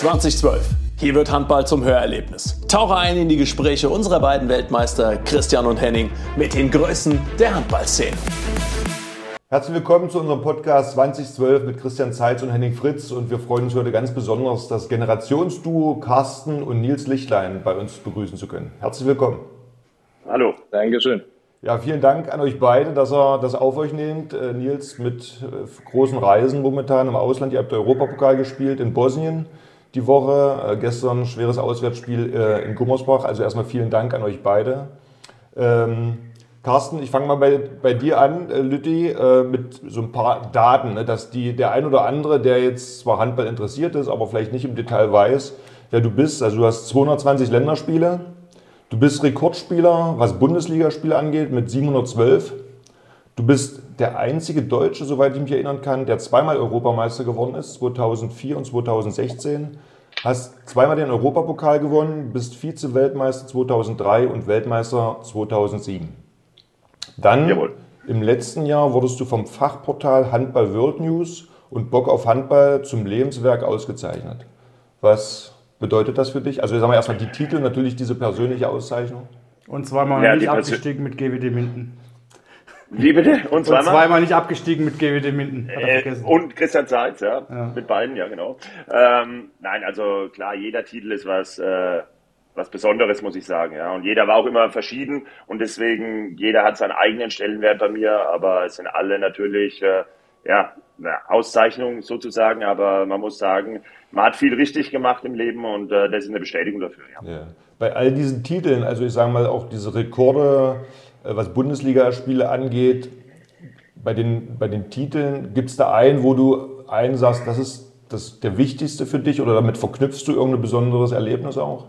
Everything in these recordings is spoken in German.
2012. Hier wird Handball zum Hörerlebnis. Tauche ein in die Gespräche unserer beiden Weltmeister Christian und Henning mit den Größen der Handballszene. Herzlich willkommen zu unserem Podcast 2012 mit Christian Zeitz und Henning Fritz. Und wir freuen uns heute ganz besonders, das Generationsduo Carsten und Nils Lichtlein bei uns begrüßen zu können. Herzlich willkommen. Hallo. Dankeschön. Ja, vielen Dank an euch beide, dass ihr das auf euch nehmt. Äh, Nils mit äh, großen Reisen momentan im Ausland. Ihr habt Europapokal gespielt in Bosnien die Woche. Äh, gestern schweres Auswärtsspiel äh, in Gummersbach. Also erstmal vielen Dank an euch beide. Ähm, Carsten, ich fange mal bei, bei dir an, äh, Lütti, äh, mit so ein paar Daten, ne, dass die, der ein oder andere, der jetzt zwar Handball interessiert ist, aber vielleicht nicht im Detail weiß, wer du bist. Also du hast 220 Länderspiele, Du bist Rekordspieler, was Bundesligaspiele angeht, mit 712. Du bist der einzige Deutsche, soweit ich mich erinnern kann, der zweimal Europameister geworden ist, 2004 und 2016. Hast zweimal den Europapokal gewonnen, bist Vize-Weltmeister 2003 und Weltmeister 2007. Dann Jawohl. im letzten Jahr wurdest du vom Fachportal Handball World News und Bock auf Handball zum Lebenswerk ausgezeichnet. Was bedeutet das für dich? Also sagen wir erstmal die Titel, natürlich diese persönliche Auszeichnung. Und zweimal ja, nicht abgestiegen mit GWD Minden. Wie bitte? Und zweimal? Und zweimal nicht abgestiegen mit GWD Minden. Äh, und Christian Seitz, ja. ja. Mit beiden, ja, genau. Ähm, nein, also klar, jeder Titel ist was, äh, was Besonderes, muss ich sagen, ja. Und jeder war auch immer verschieden und deswegen, jeder hat seinen eigenen Stellenwert bei mir, aber es sind alle natürlich, äh, ja, eine Auszeichnung sozusagen, aber man muss sagen, man hat viel richtig gemacht im Leben und äh, das ist eine Bestätigung dafür. Ja. ja. Bei all diesen Titeln, also ich sage mal auch diese Rekorde, äh, was Bundesligaspiele angeht, bei den, bei den Titeln, gibt es da einen, wo du einen sagst, das ist das der wichtigste für dich oder damit verknüpfst du irgendein besonderes Erlebnis auch?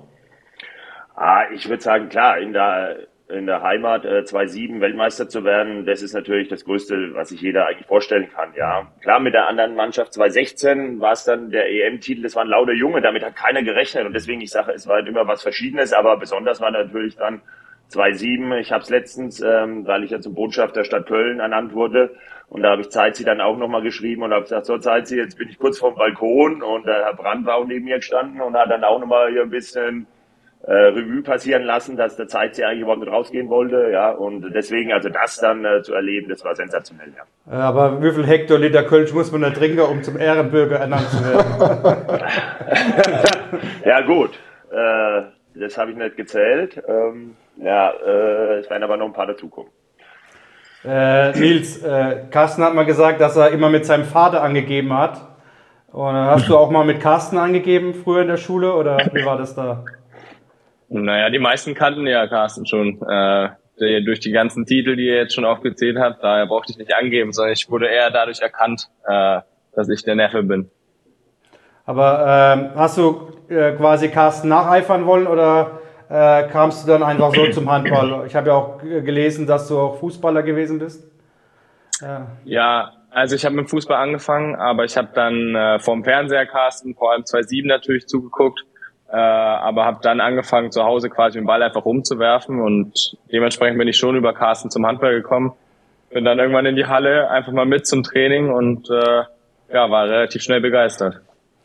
Ah, ich würde sagen, klar, in der in der Heimat äh, 2-7 Weltmeister zu werden, das ist natürlich das Größte, was sich jeder eigentlich vorstellen kann. Ja, klar, mit der anderen Mannschaft 2016 war es dann der EM-Titel, das war ein lauter Junge, damit hat keiner gerechnet und deswegen, ich sage, es war halt immer was Verschiedenes, aber besonders war natürlich dann 2-7. Ich habe es letztens, ähm, weil ich ja zum Botschafter der Stadt Köln ernannt wurde und da habe ich Zeitzi dann auch nochmal geschrieben und habe gesagt, so Zeitzi, jetzt bin ich kurz vorm Balkon und der Herr Brandt war auch neben mir gestanden und hat dann auch nochmal hier ein bisschen äh, Revue passieren lassen, dass der Zeit sie eigentlich überhaupt nicht rausgehen wollte, ja, und deswegen, also das dann äh, zu erleben, das war sensationell, ja. Aber wie viel Hektoliter Kölsch muss man da trinken, um zum Ehrenbürger ernannt zu werden? ja, gut, äh, das habe ich nicht gezählt, ähm, ja, äh, es werden aber noch ein paar dazukommen. Äh, Nils, äh, Carsten hat mal gesagt, dass er immer mit seinem Vater angegeben hat. Und hast du auch mal mit Carsten angegeben früher in der Schule oder wie war das da? Naja, die meisten kannten ja Carsten schon. Äh, durch die ganzen Titel, die er jetzt schon aufgezählt hat, daher brauchte ich nicht angeben, sondern ich wurde eher dadurch erkannt, äh, dass ich der Neffe bin. Aber ähm, hast du äh, quasi Carsten nacheifern wollen oder äh, kamst du dann einfach so zum Handball? Ich habe ja auch gelesen, dass du auch Fußballer gewesen bist. Ja, ja also ich habe mit Fußball angefangen, aber ich habe dann äh, vom Fernseher Carsten, vor allem 2.7 natürlich zugeguckt äh, aber habe dann angefangen, zu Hause quasi den Ball einfach rumzuwerfen und dementsprechend bin ich schon über Carsten zum Handball gekommen. Bin dann irgendwann in die Halle, einfach mal mit zum Training und äh, ja, war relativ schnell begeistert.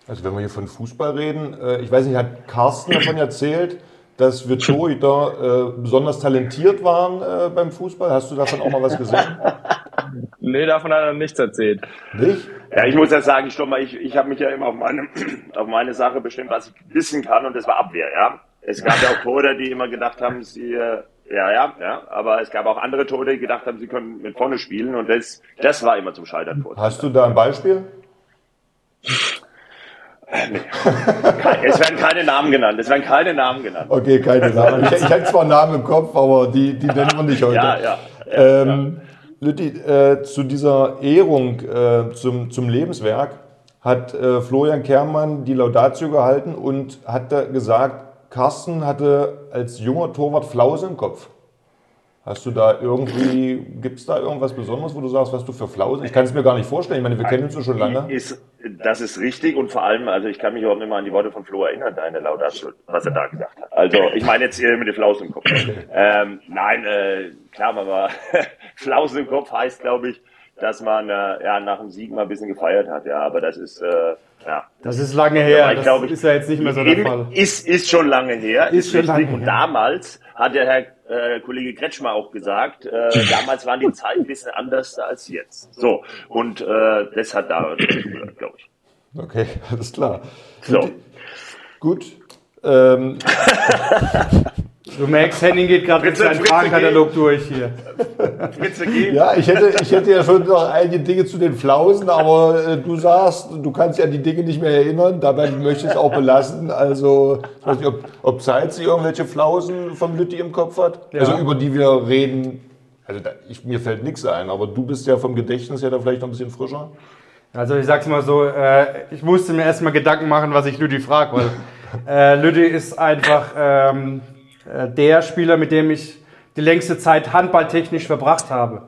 Also wenn wir hier von Fußball reden, äh, ich weiß nicht, hat Carsten davon erzählt, dass wir Torhüter äh, besonders talentiert waren äh, beim Fußball? Hast du davon auch mal was gesehen? nee, davon hat er nichts erzählt. Nicht? Ja, ich muss ja sagen, ich, mal, ich, ich habe mich ja immer auf meine, auf meine Sache bestimmt, was ich wissen kann, und das war Abwehr, ja. Es gab ja auch Torhüter, die immer gedacht haben, sie, äh, ja, ja, ja, aber es gab auch andere Torhüter, die gedacht haben, sie können mit vorne spielen, und das, das war immer zum Scheitern vor. Hast du da ein Beispiel? Nee. es werden keine Namen genannt. Es werden keine Namen genannt. Okay, keine Namen. Ich, ich hätte zwar Namen im Kopf, aber die, die nennen wir nicht heute. Ja, ja. ja, ähm, ja. Lütti, äh, zu dieser Ehrung äh, zum, zum Lebenswerk hat äh, Florian Kermann die Laudatio gehalten und hat gesagt, Carsten hatte als junger Torwart Flause im Kopf. Hast du da irgendwie, gibt es da irgendwas Besonderes, wo du sagst, was du für Flausen? Ich kann es mir gar nicht vorstellen. Ich meine, wir kennen uns schon lange. Ist, das ist richtig und vor allem, also ich kann mich überhaupt nicht mal an die Worte von Flo erinnern, deine Laudatio, was er da gesagt hat. Also ich meine jetzt hier mit den Flausen im Kopf. Ähm, nein, äh, klar, aber Flausen im Kopf heißt, glaube ich, dass man äh, ja nach dem Sieg mal ein bisschen gefeiert hat. Ja, aber das ist äh, Ja. Das ist lange her. das glaube, ist ja jetzt nicht mehr so der Fall. Ist, ist schon lange her. Ist, ist schon lange Und her. damals hat der Herr äh, Kollege Kretschmer auch gesagt, äh, damals waren die Zeiten ein bisschen anders als jetzt. So, und äh, das hat da, glaube ich. Okay, alles klar. So. Gut. Ähm. Du merkst, Henning geht gerade mit seinem Fragenkatalog durch hier. ja, ich hätte, ich hätte ja schon noch einige Dinge zu den Flausen, aber äh, du sagst, du kannst ja die Dinge nicht mehr erinnern, dabei möchte ich es auch belassen. Also, ich weiß nicht, ob, ob Seitz irgendwelche Flausen vom Lütti im Kopf hat, ja. also über die wir reden. Also da, ich, mir fällt nichts ein, aber du bist ja vom Gedächtnis her da vielleicht noch ein bisschen frischer. Also ich sag's mal so, äh, ich musste mir erstmal Gedanken machen, was ich Lütti frage, weil äh, Lütti ist einfach ähm, äh, der Spieler, mit dem ich die längste Zeit handballtechnisch verbracht habe.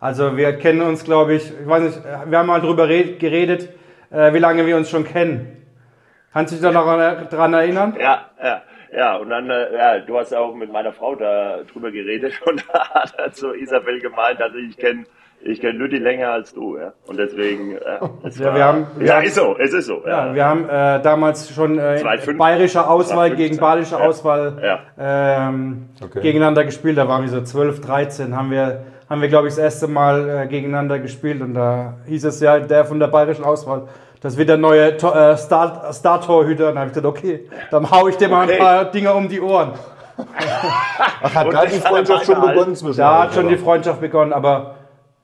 Also wir kennen uns, glaube ich, ich weiß nicht, wir haben mal drüber geredet, äh, wie lange wir uns schon kennen. Kannst du dich da noch daran erinnern? Ja, ja. Ja, und dann, äh, ja, du hast auch mit meiner Frau da drüber geredet und da hat so Isabel gemeint, also ich kenne ich kenne Lütti länger als du, ja. Und deswegen, ja, ja war, wir haben, wir ja, ist so, es ist so. Ja, ja wir haben äh, damals schon äh, bayerische Auswahl gegen badische Auswahl ja. ähm, okay. gegeneinander gespielt. Da waren wir so 12, 13, haben wir, haben wir glaube ich, das erste Mal äh, gegeneinander gespielt. Und da hieß es ja, der von der bayerischen Auswahl, das wird der neue äh, Star-Torhüter. Star und dann habe ich gesagt, okay, dann hau ich dir mal okay. ein paar Dinge um die Ohren. Ach, hat da die Freundschaft schon begonnen Da hat schon die Freundschaft begonnen, aber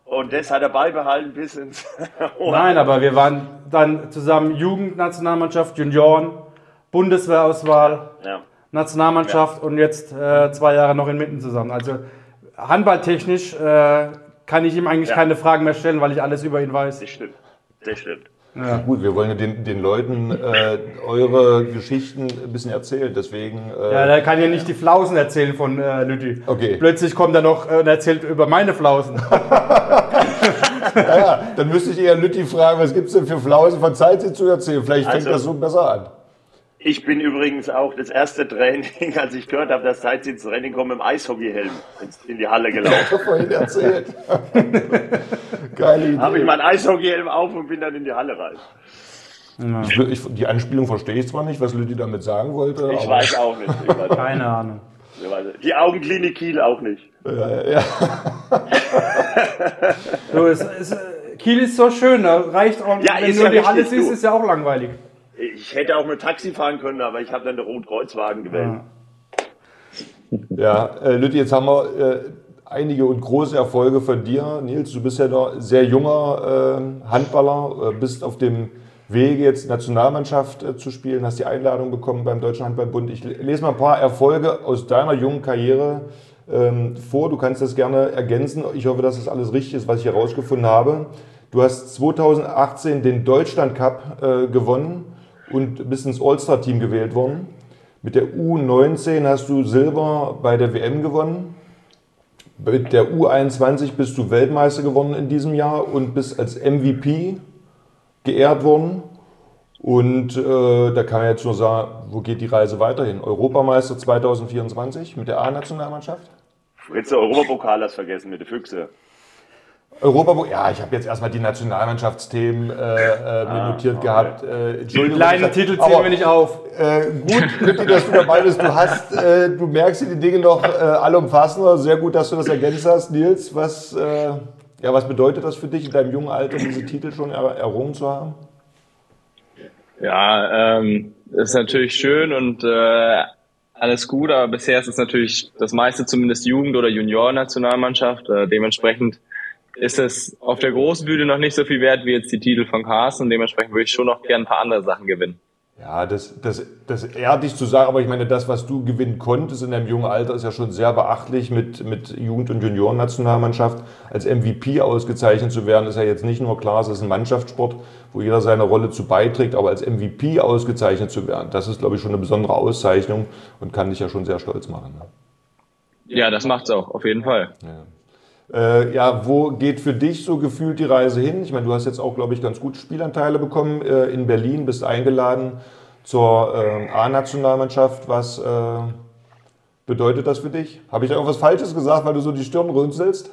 und das hat er beibehalten bis ins. Nein, aber wir waren dann zusammen Jugendnationalmannschaft, Junioren, Bundeswehrauswahl, ja. Nationalmannschaft ja. und jetzt äh, zwei Jahre noch in Mitten zusammen. Also handballtechnisch äh, kann ich ihm eigentlich ja. keine Fragen mehr stellen, weil ich alles über ihn weiß. Das stimmt. Das stimmt. Ja. Gut, wir wollen ja den, den Leuten äh, eure Geschichten ein bisschen erzählen, deswegen. Äh, ja, der kann ja nicht die Flausen erzählen von äh, Lütti. Okay. Plötzlich kommt er noch äh, und erzählt über meine Flausen. naja, dann müsste ich eher Lütti fragen, was gibt es denn für Flausen von Zeit zu erzählen? Vielleicht fängt also, das so besser an. Ich bin übrigens auch das erste Training, als ich gehört habe, dass Zeit ins Training kommt, im Eishockeyhelm in die Halle gelaufen. Ich habe vorhin erzählt. Geile Idee. Habe ich meinen Eishockeyhelm auf und bin dann in die Halle rein. Ja. Ich, ich, die Anspielung verstehe ich zwar nicht, was Lüdi damit sagen wollte. Ich weiß auch nicht. Weiß Keine Ahnung. Die Augenklinik Kiel auch nicht. Ja, ja. so, es, es, Kiel ist so schön, da reicht auch, ja, wenn nur die Halle siehst, ist ja auch langweilig. Ich hätte auch mit Taxi fahren können, aber ich habe dann den Rotkreuzwagen gewählt. Ja, äh, Lütti, jetzt haben wir äh, einige und große Erfolge von dir. Nils, du bist ja noch sehr junger äh, Handballer, bist auf dem Wege jetzt Nationalmannschaft äh, zu spielen, hast die Einladung bekommen beim Deutschen Handballbund. Ich lese mal ein paar Erfolge aus deiner jungen Karriere ähm, vor. Du kannst das gerne ergänzen. Ich hoffe, dass das alles richtig ist, was ich herausgefunden habe. Du hast 2018 den Deutschland Cup äh, gewonnen und bist ins All-Star-Team gewählt worden. Mit der U19 hast du Silber bei der WM gewonnen. Mit der U21 bist du Weltmeister geworden in diesem Jahr und bist als MVP geehrt worden. Und äh, da kann man jetzt nur sagen, wo geht die Reise weiterhin? Europameister 2024 mit der A-Nationalmannschaft? Jetzt der Europapokal hast vergessen mit den Füchse. Europa, ja, ich habe jetzt erstmal die Nationalmannschaftsthemen äh, äh, ah, notiert okay. gehabt. Äh, die kleinen Titel zählen wir nicht auf. Äh, gut, Lütti, dass du dabei bist. Du hast, äh, du merkst die Dinge noch äh, allumfassender. Sehr gut, dass du das ergänzt hast, Nils. Was, äh, ja, was bedeutet das für dich in deinem jungen Alter, diese Titel schon er, errungen zu haben? Ja, ähm, ist natürlich schön und äh, alles gut, aber bisher ist es natürlich das meiste zumindest Jugend- oder Junior-Nationalmannschaft. Äh, dementsprechend ist es auf der großen Bühne noch nicht so viel wert wie jetzt die Titel von Carsten und dementsprechend würde ich schon noch gerne ein paar andere Sachen gewinnen. Ja, das, das, das ehrt dich zu sagen, aber ich meine, das, was du gewinnen konntest in deinem jungen Alter, ist ja schon sehr beachtlich mit, mit Jugend- und Juniorennationalmannschaft. Als MVP ausgezeichnet zu werden, ist ja jetzt nicht nur klar, es ist ein Mannschaftssport, wo jeder seine Rolle zu beiträgt, aber als MVP ausgezeichnet zu werden, das ist, glaube ich, schon eine besondere Auszeichnung und kann dich ja schon sehr stolz machen. Ne? Ja, das macht's auch, auf jeden Fall. Ja. Äh, ja, wo geht für dich so gefühlt die Reise hin? Ich meine, du hast jetzt auch, glaube ich, ganz gute Spielanteile bekommen äh, in Berlin, bist eingeladen zur äh, A-Nationalmannschaft. Was äh, bedeutet das für dich? Habe ich da irgendwas Falsches gesagt, weil du so die Stirn runzelst?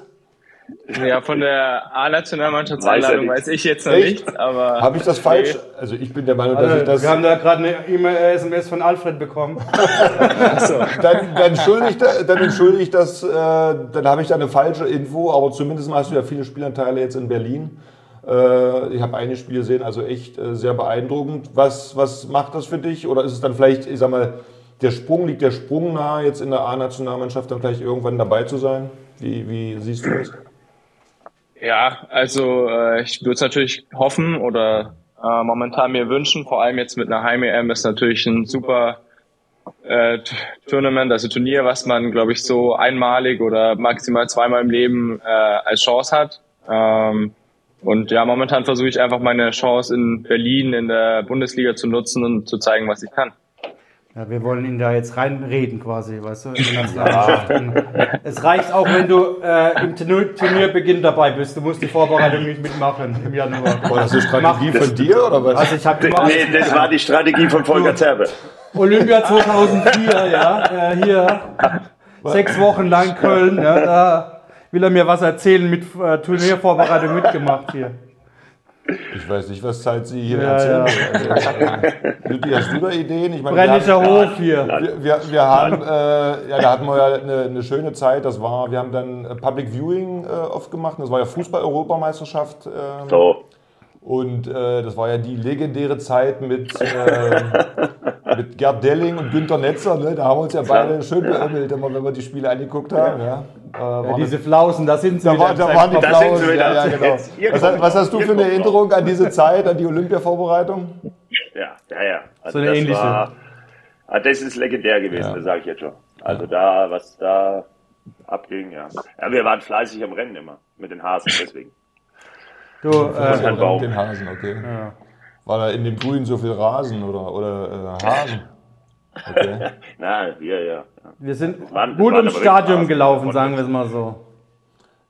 Ja, von der A-Nationalmannschaftseinladung weiß, weiß ich jetzt noch Echt? nichts, aber. Habe ich das falsch? Nee. Also ich bin der Meinung, dass also, ich das. Wir haben da gerade eine E-Mail, SMS von Alfred bekommen. so. dann, dann entschuldige dann entschuldige ich das, äh, dann habe ich da eine falsche Info, aber zumindest hast du ja viele Spielanteile jetzt in Berlin. Äh, ich habe einige Spiele gesehen, also echt äh, sehr beeindruckend. Was, was macht das für dich? Oder ist es dann vielleicht, ich sag mal, der Sprung, liegt der Sprung nahe, jetzt in der A-Nationalmannschaft dann vielleicht irgendwann dabei zu sein? Wie, wie siehst du das? Ja, also äh, ich würde es natürlich hoffen oder äh, momentan mir wünschen, vor allem jetzt mit einer Heim-EM ist natürlich ein super äh, Tournament, also Turnier, was man, glaube ich, so einmalig oder maximal zweimal im Leben äh, als Chance hat. Ähm, und ja, momentan versuche ich einfach meine Chance in Berlin in der Bundesliga zu nutzen und zu zeigen, was ich kann. Ja, wir wollen ihn da jetzt reinreden quasi, weißt du? Ja. Es reicht auch, wenn du äh, im Turnierbeginn dabei bist. Du musst die Vorbereitung nicht mitmachen im Januar. Boah, das ist eine Strategie von dir oder was? Also ich habe Nee, das war die Strategie von Volker Zerbe. Olympia 2004, ja, äh, hier sechs Wochen lang Köln, ja, da will er mir was erzählen mit äh, Turniervorbereitung mitgemacht hier. Ich weiß nicht, was Zeit Sie hier ja, erzählen. Ja. Also, äh, hast du da Ideen? Ich meine, Brennischer Hof hier. Wir, wir, wir haben, äh, ja, da hatten wir ja eine, eine, schöne Zeit. Das war, wir haben dann Public Viewing äh, oft gemacht. Das war ja Fußball-Europameisterschaft. Äh, so. Und äh, das war ja die legendäre Zeit mit, äh, mit Gerd Delling und Günter Netzer. Ne? Da haben wir uns ja beide schön beömmelt, immer wenn wir die Spiele angeguckt haben. Ja. Äh, ja, diese Flausen, das sind sie. Da, war, da waren die Flausen. Ja, ja, genau. was, was, hast du für eine Erinnerung an diese Zeit, an die Olympia-Vorbereitung? Ja, ja, ja. Also so eine das ähnliche. War, ah, das ist legendär gewesen, das sage ich jetzt schon. Also da, was da abging, ja. Ja, wir waren fleißig am Rennen immer mit den Hasen, deswegen. Du, äh, halt mit den Hasen, okay. Ja. War da in dem Grün so viel Rasen oder, oder äh, Hasen? Okay. Na, wir, ja. Wir sind waren, gut ins Stadion gelaufen, sagen wir es mal so.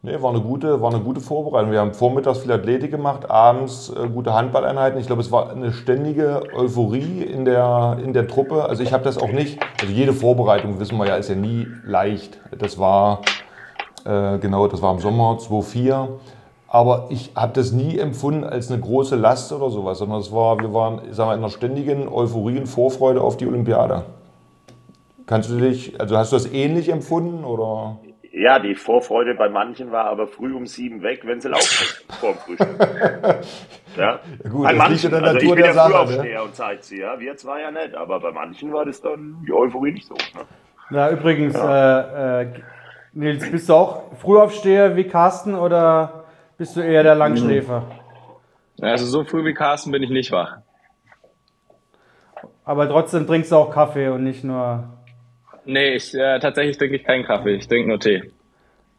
Nee, war eine gute, war eine gute Vorbereitung. Wir haben vormittags viel Athletik gemacht, abends äh, gute Handballeinheiten. Ich glaube, es war eine ständige Euphorie in der, in der Truppe. Also ich habe das auch nicht, also jede Vorbereitung, wissen wir ja, ist ja nie leicht. Das war, äh, genau, das war im Sommer 2004. Aber ich habe das nie empfunden als eine große Last oder sowas, sondern es war, wir waren sagen wir, in einer ständigen Euphorie und Vorfreude auf die Olympiade. Kannst du dich, also hast du das ähnlich empfunden oder? Ja, die Vorfreude bei manchen war aber früh um sieben weg, wenn sie laufen vor dem Frühstück. ja, ja gut, bei das manchen, liegt in der Natur also ich bin der Sache. Frühaufsteher ne? und Sightseher, wir zwar ja nicht, aber bei manchen war das dann die Euphorie nicht so. Ne? Ja, übrigens, ja. Äh, äh, Nils, bist du auch Frühaufsteher wie Carsten oder bist du eher der Langschläfer? Also so früh wie Carsten bin ich nicht wach. Aber trotzdem trinkst du auch Kaffee und nicht nur. Nee, ich, äh, tatsächlich trinke ich keinen Kaffee, ich trinke nur Tee.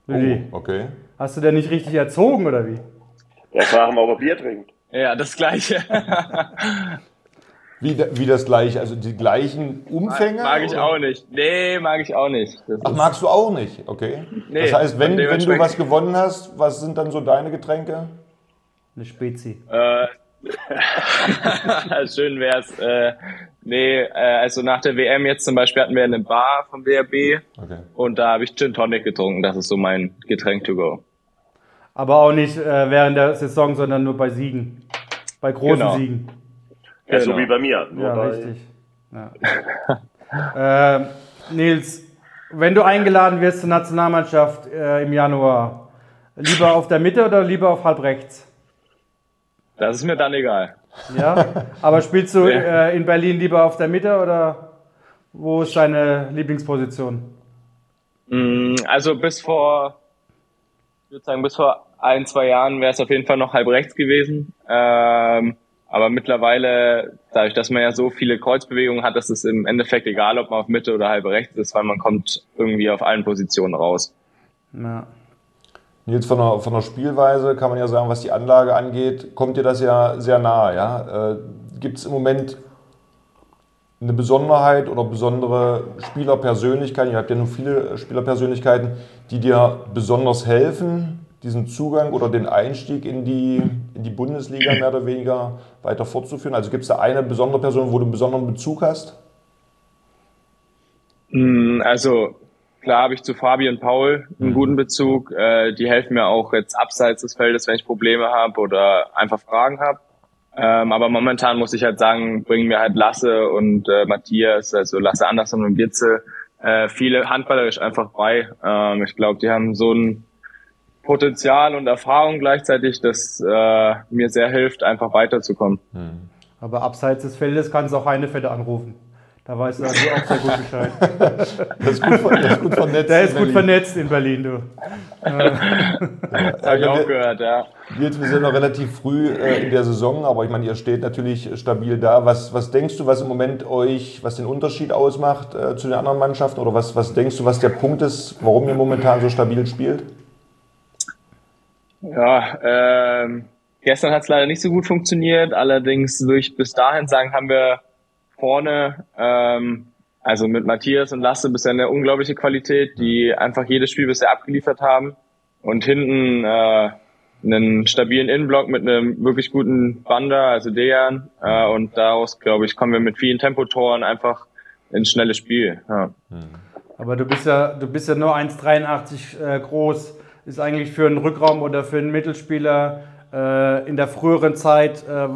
Wie? Oh, okay. Hast du denn nicht richtig erzogen oder wie? Ja, fragen wir, ob er Bier trinkt. Ja, das gleiche. Wie, wie das gleiche, also die gleichen Umfänge? Mag, mag ich auch nicht. Nee, mag ich auch nicht. Das Ach, magst du auch nicht? Okay. Nee, das heißt, wenn, wenn du was gewonnen hast, was sind dann so deine Getränke? Eine Spezi. Äh, schön wär's. Äh, nee, äh, also nach der WM jetzt zum Beispiel hatten wir eine Bar vom WRB okay. und da habe ich Gin Tonic getrunken. Das ist so mein Getränk to go. Aber auch nicht äh, während der Saison, sondern nur bei Siegen. Bei großen genau. Siegen. Ja, genau. so wie bei mir. ja, bei richtig. Ja. äh, Nils, wenn du eingeladen wirst zur Nationalmannschaft äh, im Januar, lieber auf der Mitte oder lieber auf halb rechts? Das ist mir dann egal. Ja, aber spielst du äh, in Berlin lieber auf der Mitte oder wo ist deine Lieblingsposition? Mm, also bis vor, ich würde sagen, bis vor ein, zwei Jahren wäre es auf jeden Fall noch halb rechts gewesen. Ähm, aber mittlerweile, dadurch, dass man ja so viele Kreuzbewegungen hat, ist es im Endeffekt egal, ob man auf Mitte oder halbe rechts ist, weil man kommt irgendwie auf allen Positionen raus. Ja. Jetzt von der, von der Spielweise kann man ja sagen, was die Anlage angeht, kommt dir das ja sehr nahe. Ja? Äh, Gibt es im Moment eine Besonderheit oder besondere Spielerpersönlichkeiten? Ihr habt ja nur viele Spielerpersönlichkeiten, die dir besonders helfen, diesen Zugang oder den Einstieg in die, in die Bundesliga mehr oder weniger weiter fortzuführen? Also gibt es da eine besondere Person, wo du einen besonderen Bezug hast? Mm, also klar habe ich zu Fabi und Paul einen mhm. guten Bezug. Äh, die helfen mir auch jetzt abseits des Feldes, wenn ich Probleme habe oder einfach Fragen habe. Ähm, aber momentan muss ich halt sagen, bringen mir halt Lasse und äh, Matthias, also Lasse Andersson und Gitze, äh, viele handballerisch einfach bei. Ähm, ich glaube, die haben so ein Potenzial und Erfahrung gleichzeitig, das äh, mir sehr hilft, einfach weiterzukommen. Hm. Aber abseits des Feldes kann es auch eine Fette anrufen. Da weiß er also auch sehr gut Bescheid. Der ist gut, der ist gut vernetzt. Der ist gut vernetzt in Berlin, du. ja, Habe ich auch gehört, ja. Wir sind noch relativ früh äh, in der Saison, aber ich meine, ihr steht natürlich stabil da. Was, was denkst du, was im Moment euch, was den Unterschied ausmacht äh, zu den anderen Mannschaften? Oder was, was denkst du, was der Punkt ist, warum ihr momentan so stabil spielt? Ja, ähm, gestern hat es leider nicht so gut funktioniert. Allerdings würde ich bis dahin sagen, haben wir vorne, ähm, also mit Matthias und Lasse bisher eine unglaubliche Qualität, die einfach jedes Spiel bisher abgeliefert haben. Und hinten äh, einen stabilen Innenblock mit einem wirklich guten Bander, also Dejan. Äh, und daraus, glaube ich, kommen wir mit vielen Tempotoren einfach ins schnelle Spiel. Ja. Aber du bist ja, du bist ja nur 1,83 äh, groß. Ist eigentlich für einen Rückraum oder für einen Mittelspieler äh, in der früheren Zeit äh,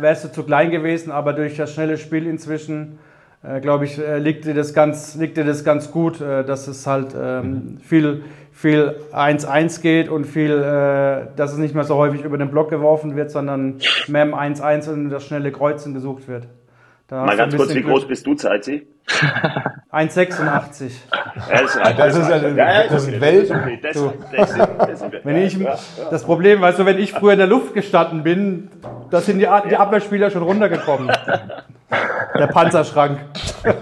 wärst du zu klein gewesen, aber durch das schnelle Spiel inzwischen, äh, glaube ich, äh, liegt, dir das ganz, liegt dir das ganz gut, äh, dass es halt ähm, viel, viel 1-1 geht und viel, äh, dass es nicht mehr so häufig über den Block geworfen wird, sondern mehr im 1-1 und das schnelle Kreuzen gesucht wird. Da Mal ganz kurz, wie groß bist du, Zeitzi? 1,86. Ja, das, das ist ja, das ist Welt. Wenn ich, das Problem, weißt du, wenn ich früher in der Luft gestanden bin, da sind die, die Abwehrspieler schon runtergekommen. Der Panzerschrank.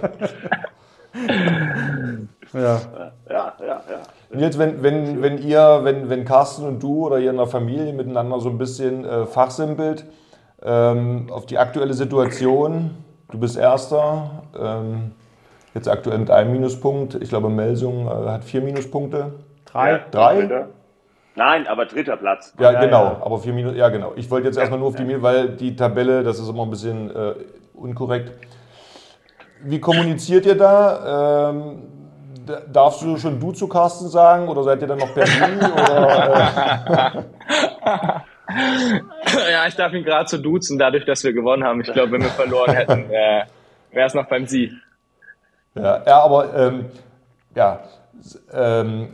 ja. Ja, ja, ja. Und jetzt, wenn, wenn, wenn ihr, wenn, wenn Carsten und du oder ihr in der Familie miteinander so ein bisschen äh, fachsimpelt, ähm, auf die aktuelle Situation, du bist Erster, ähm, Jetzt aktuell mit einem Minuspunkt. Ich glaube, Melsung äh, hat vier Minuspunkte. Drei? Ja, Drei? Nein, aber dritter Platz. Ja, ja genau. Ja. Aber vier Minus. Ja, genau. Ich wollte jetzt erstmal nur auf die Minus, weil die Tabelle, das ist immer ein bisschen äh, unkorrekt. Wie kommuniziert ihr da? Ähm, darfst du schon du zu Carsten sagen oder seid ihr dann noch per Sie? äh? ja, ich darf ihn gerade zu duzen, dadurch, dass wir gewonnen haben. Ich glaube, wenn wir verloren hätten, äh, wäre es noch beim Sie. Ja, ja aber ähm, ja, ähm,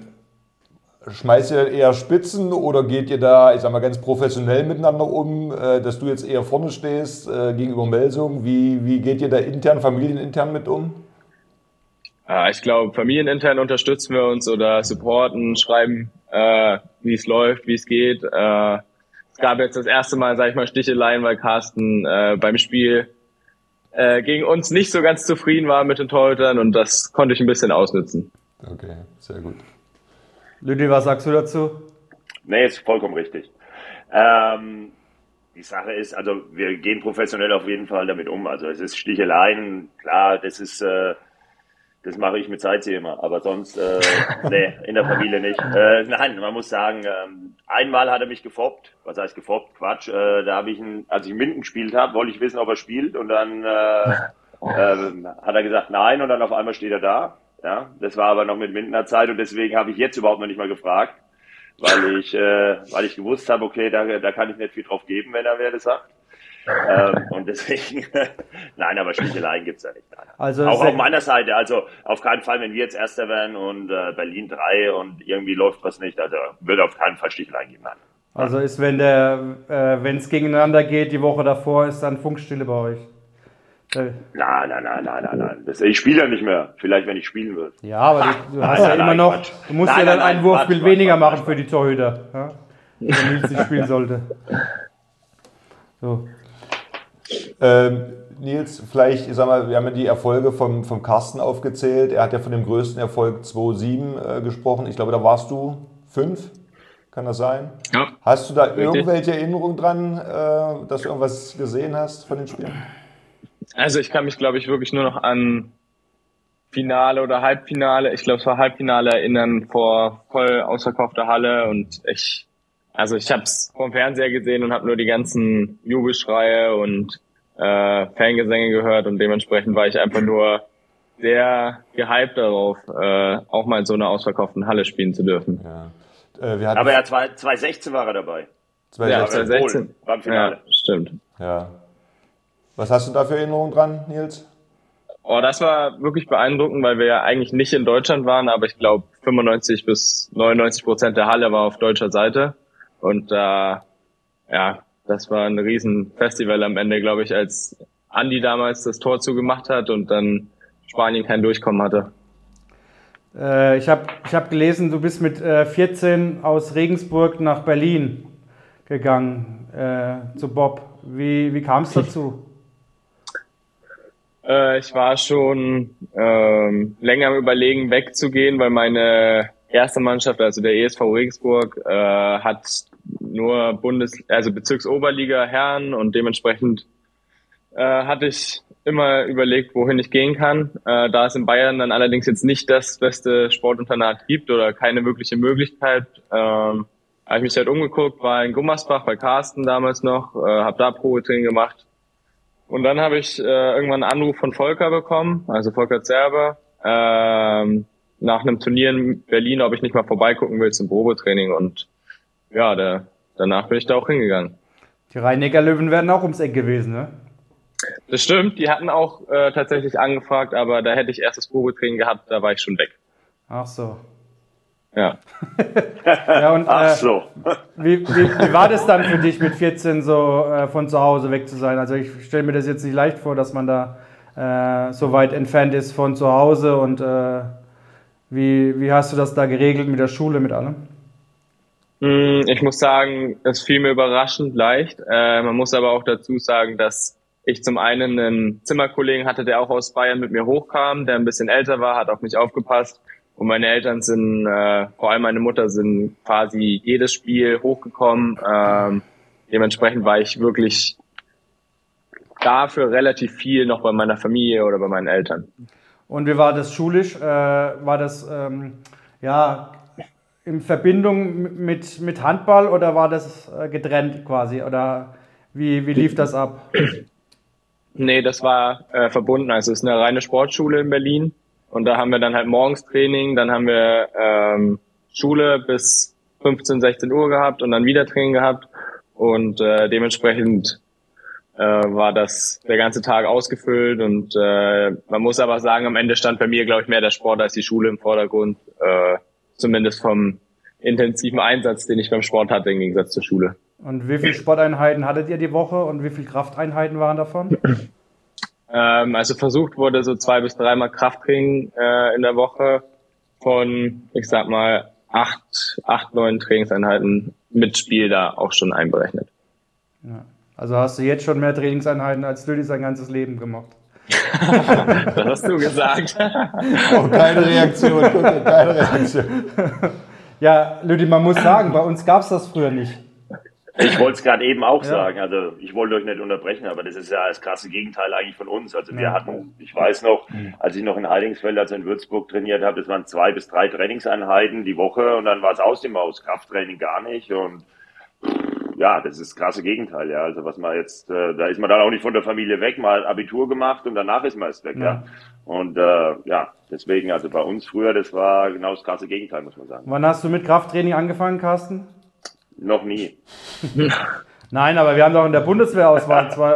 schmeißt ihr eher Spitzen oder geht ihr da, ich sag mal, ganz professionell miteinander um, äh, dass du jetzt eher vorne stehst äh, gegenüber Melsung? Wie, wie geht ihr da intern, familienintern mit um? Ja, ich glaube, familienintern unterstützen wir uns oder supporten, schreiben, äh, wie es läuft, wie es geht. Es gab jetzt das erste Mal, sag ich mal, Sticheleien, weil Carsten äh, beim Spiel äh, gegen uns nicht so ganz zufrieden war mit den Torhütern und das konnte ich ein bisschen ausnutzen. Okay, sehr gut. Lüdi, was sagst du dazu? Nee, ist vollkommen richtig. Ähm, die Sache ist, also wir gehen professionell auf jeden Fall damit um. Also es ist Sticheleien, klar, das ist äh, das mache ich mit Sightsee immer, aber sonst, äh, nee, in der Familie nicht. Äh, nein, man muss sagen, ähm, einmal hat er mich gefoppt. Was heißt gefoppt? Quatsch. Äh, da habe ich ihn, als ich in Minden gespielt habe, wollte ich wissen, ob er spielt und dann äh, äh, hat er gesagt nein und dann auf einmal steht er da. Ja, das war aber noch mit Mindener Zeit und deswegen habe ich jetzt überhaupt noch nicht mal gefragt, weil ich, äh, weil ich gewusst habe, okay, da, da kann ich nicht viel drauf geben, wenn er wer das sagt ähm, und deswegen, nein, aber Sticheleien gibt's ja nicht. Nein. Also auch auf meiner Seite, also auf keinen Fall, wenn wir jetzt Erster werden und äh, Berlin drei und irgendwie läuft was nicht, also würde auf keinen Fall Sticheleien geben. Nein. Also ist, wenn der, äh, wenn es gegeneinander geht, die Woche davor, ist dann Funkstille bei euch. Nein, nein, nein, nein, nein, nein. Das, ich spiele ja nicht mehr. Vielleicht, wenn ich spielen würde. Ja, aber du, du hast nein, ja immer noch, Quatsch. du musst nein, ja dann einen Wurfspiel weniger machen für die Torhüter, ja? wenn Nils nicht spielen sollte. So. Ähm, Nils, vielleicht, ich sag mal, wir haben ja die Erfolge vom, vom Carsten aufgezählt. Er hat ja von dem größten Erfolg 2-7 äh, gesprochen. Ich glaube, da warst du fünf. Kann das sein? Ja. Hast du da richtig. irgendwelche Erinnerungen dran, äh, dass du irgendwas gesehen hast von den Spielen? Also ich kann mich, glaube ich, wirklich nur noch an Finale oder Halbfinale, ich glaube es war Halbfinale erinnern vor voll ausverkaufter Halle und ich also ich habe es vom Fernseher gesehen und habe nur die ganzen Jubelschreie und äh, Fangesänge gehört und dementsprechend war ich einfach nur sehr gehypt darauf, äh, auch mal in so einer ausverkauften Halle spielen zu dürfen. Ja. Äh, Aber er 2016 war er dabei. 2016. Ja, 2016. Beim Finale. Ja, stimmt. Ja. Was hast du da für Erinnerungen dran, Nils? Oh, das war wirklich beeindruckend, weil wir ja eigentlich nicht in Deutschland waren, aber ich glaube 95 bis 99 Prozent der Halle war auf deutscher Seite. Und äh, ja, das war ein Riesenfestival am Ende, glaube ich, als Andi damals das Tor zugemacht hat und dann Spanien kein Durchkommen hatte. Äh, ich habe ich hab gelesen, du bist mit äh, 14 aus Regensburg nach Berlin gegangen äh, zu Bob. Wie, wie kam es dazu? Äh, ich war schon ähm, länger am Überlegen, wegzugehen, weil meine erste Mannschaft, also der ESV Regensburg, äh, hat nur Bundes-, also Bezirksoberliga Herren und dementsprechend äh, hatte ich immer überlegt, wohin ich gehen kann. Äh, da es in Bayern dann allerdings jetzt nicht das beste Sportinternat gibt oder keine wirkliche Möglichkeit, äh, habe ich mich halt umgeguckt, war in Gummersbach bei Carsten damals noch, äh, habe da Probetraining gemacht. Und dann habe ich äh, irgendwann einen Anruf von Volker bekommen, also Volker Zerber, äh, nach einem Turnier in Berlin, ob ich nicht mal vorbeigucken will zum Probetraining. Und ja, der, danach bin ich da auch hingegangen. Die Rhein-Neckar-Löwen werden auch ums Eck gewesen, ne? Das stimmt, die hatten auch äh, tatsächlich angefragt, aber da hätte ich erst das Probetraining gehabt, da war ich schon weg. Ach so. Ja. ja und, Ach äh, so. wie, wie, wie, war das dann für dich mit 14 so äh, von zu Hause weg zu sein? Also ich stelle mir das jetzt nicht leicht vor, dass man da äh, so weit entfernt ist von zu Hause und äh, wie, wie hast du das da geregelt mit der Schule, mit allem? Hm, ich muss sagen, es fiel mir überraschend leicht. Äh, man muss aber auch dazu sagen, dass ich zum einen einen Zimmerkollegen hatte, der auch aus Bayern mit mir hochkam, der ein bisschen älter war, hat auf mich aufgepasst. Und meine Eltern sind, äh, vor allem meine Mutter, sind quasi jedes Spiel hochgekommen. Ähm, dementsprechend war ich wirklich dafür relativ viel noch bei meiner Familie oder bei meinen Eltern. Und wie war das schulisch? Äh, war das ähm, ja in Verbindung mit, mit Handball oder war das äh, getrennt quasi? Oder wie, wie lief das ab? Nee, das war äh, verbunden. Also es ist eine reine Sportschule in Berlin. Und da haben wir dann halt morgens Training, dann haben wir ähm, Schule bis 15, 16 Uhr gehabt und dann wieder Training gehabt. Und äh, dementsprechend äh, war das der ganze Tag ausgefüllt. Und äh, man muss aber sagen, am Ende stand bei mir, glaube ich, mehr der Sport als die Schule im Vordergrund. Äh, zumindest vom intensiven Einsatz, den ich beim Sport hatte im Gegensatz zur Schule. Und wie viele Sporteinheiten hattet ihr die Woche und wie viele Krafteinheiten waren davon? Ähm, also versucht wurde so zwei bis dreimal Krafttraining äh, in der Woche von, ich sag mal, acht, acht, neun Trainingseinheiten mit Spiel da auch schon einberechnet. Ja. Also hast du jetzt schon mehr Trainingseinheiten als Lüdi sein ganzes Leben gemacht? das hast du gesagt. oh, keine Reaktion, keine Reaktion. ja, Lüdi, man muss sagen, bei uns gab es das früher nicht. Ich wollte es gerade eben auch ja. sagen. Also ich wollte euch nicht unterbrechen, aber das ist ja das krasse Gegenteil eigentlich von uns. Also wir ja. hatten, ich weiß noch, als ich noch in Heilingsfeld, also in Würzburg trainiert habe, das waren zwei bis drei Trainingseinheiten die Woche und dann war es aus dem Haus, Krafttraining gar nicht und ja, das ist das krasse Gegenteil, ja. Also was man jetzt, äh, da ist man dann auch nicht von der Familie weg, mal Abitur gemacht und danach ist man es weg, ja. ja. Und äh, ja, deswegen, also bei uns früher, das war genau das krasse Gegenteil, muss man sagen. Wann hast du mit Krafttraining angefangen, Carsten? Noch nie. Nein, aber wir haben doch in der Bundeswehrauswahl zwei.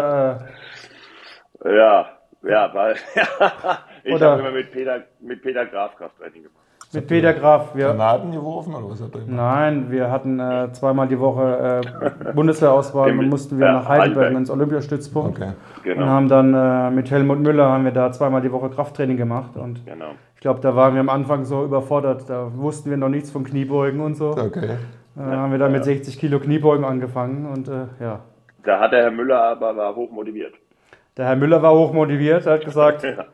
Äh ja, ja, weil ich habe immer mit Peter, mit Peter Graf Krafttraining gemacht. Mit Peter Graf. Wir, Granaten geworfen oder was hat er Nein, wir hatten äh, zweimal die Woche äh, Bundeswehrauswahl und mussten wir ja, nach Heidelberg Heidelberg. ins Olympiastützpunkt. Okay. Genau. Und haben dann äh, mit Helmut Müller haben wir da zweimal die Woche Krafttraining gemacht. Und genau. ich glaube, da waren wir am Anfang so überfordert. Da wussten wir noch nichts von Kniebeugen und so. Okay. Äh, haben wir dann mit 60 Kilo Kniebeugen angefangen und äh, ja. Da hat der Herr Müller aber war hoch motiviert. Der Herr Müller war hoch motiviert, hat gesagt, ja.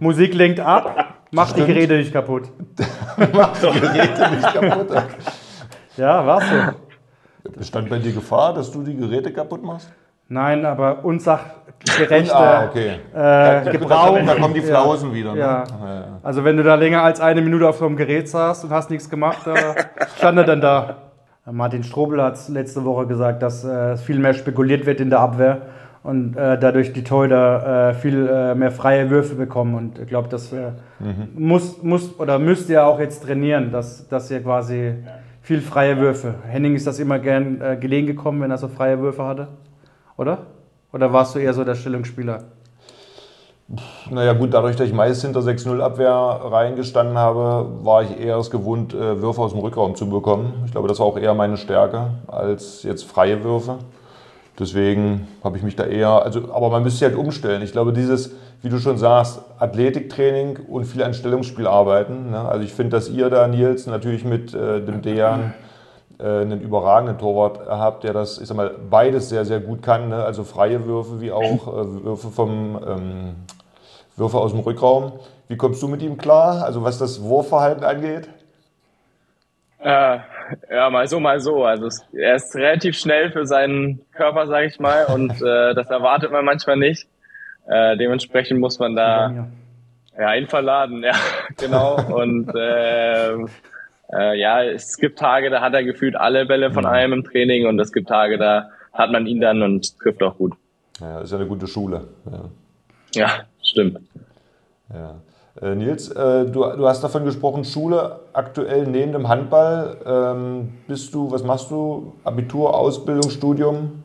Musik lenkt ab, macht die Geräte nicht kaputt. macht die Geräte nicht kaputt. ja, war's so. Bestand bei dir Gefahr, dass du die Geräte kaputt machst? Nein, aber unsachgerechte ah, okay. äh, Gebrauch. Da kommen die Flausen ja, wieder. Ne? Ja. ja. Also wenn du da länger als eine Minute auf so einem Gerät saßt und hast nichts gemacht, da stand er dann da. Martin Strobel hat letzte Woche gesagt, dass äh, viel mehr spekuliert wird in der Abwehr und äh, dadurch die Torhüter äh, viel äh, mehr freie Würfe bekommen. Und ich glaube, das mhm. muss, muss oder müsst ihr auch jetzt trainieren, dass, dass ihr quasi viel freie Würfe. Henning ist das immer gern äh, gelegen gekommen, wenn er so freie Würfe hatte, oder? Oder warst du eher so der Stellungsspieler? Naja gut, dadurch, dass ich meist hinter 6-0 Abwehr reingestanden habe, war ich eher es gewohnt, äh, Würfe aus dem Rückraum zu bekommen. Ich glaube, das war auch eher meine Stärke als jetzt freie Würfe. Deswegen habe ich mich da eher, also, aber man müsste halt umstellen. Ich glaube, dieses, wie du schon sagst, Athletiktraining und viel an Stellungsspiel arbeiten. Ne? Also ich finde, dass ihr da, Nils, natürlich mit äh, dem Dejan äh, einen überragenden Torwart habt, der das, ich sag mal, beides sehr, sehr gut kann. Ne? Also freie Würfe wie auch äh, Würfe vom ähm, Würfe aus dem Rückraum. Wie kommst du mit ihm klar? Also was das Wurfverhalten angeht? Äh, ja, mal so, mal so. Also es, er ist relativ schnell für seinen Körper, sage ich mal, und äh, das erwartet man manchmal nicht. Äh, dementsprechend muss man da ja ihn verladen, ja, genau. Und äh, äh, ja, es gibt Tage, da hat er gefühlt alle Bälle von einem im Training und es gibt Tage, da hat man ihn dann und trifft auch gut. Ja, ist ja eine gute Schule. Ja. Ja, stimmt. Ja. Äh, Nils, äh, du, du hast davon gesprochen, Schule aktuell neben dem Handball. Ähm, bist du, was machst du? Abitur, Ausbildung, Studium?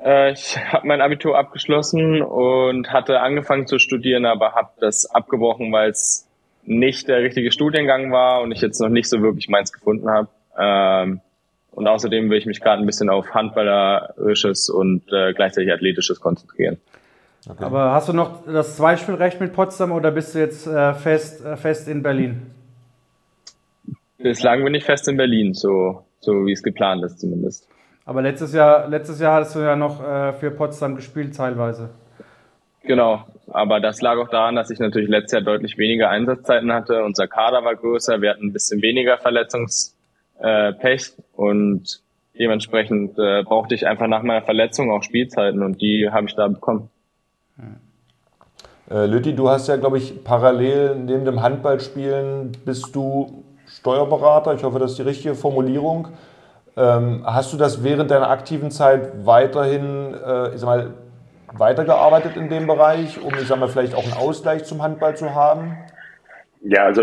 Äh, ich habe mein Abitur abgeschlossen und hatte angefangen zu studieren, aber habe das abgebrochen, weil es nicht der richtige Studiengang war und ich jetzt noch nicht so wirklich meins gefunden habe. Ähm, und außerdem will ich mich gerade ein bisschen auf Handballerisches und äh, gleichzeitig Athletisches konzentrieren. Okay. Aber hast du noch das Zweispielrecht mit Potsdam oder bist du jetzt äh, fest, äh, fest in Berlin? Bislang bin ich fest in Berlin, so, so wie es geplant ist zumindest. Aber letztes Jahr, letztes Jahr hattest du ja noch äh, für Potsdam gespielt, teilweise. Genau, aber das lag auch daran, dass ich natürlich letztes Jahr deutlich weniger Einsatzzeiten hatte. Unser Kader war größer, wir hatten ein bisschen weniger Verletzungspech äh, und dementsprechend äh, brauchte ich einfach nach meiner Verletzung auch Spielzeiten und die habe ich da bekommen. Äh, Lütti, du hast ja, glaube ich, parallel neben dem Handballspielen bist du Steuerberater. Ich hoffe, das ist die richtige Formulierung. Ähm, hast du das während deiner aktiven Zeit weiterhin, äh, ich sag mal, weitergearbeitet in dem Bereich, um, ich sag mal, vielleicht auch einen Ausgleich zum Handball zu haben? Ja, also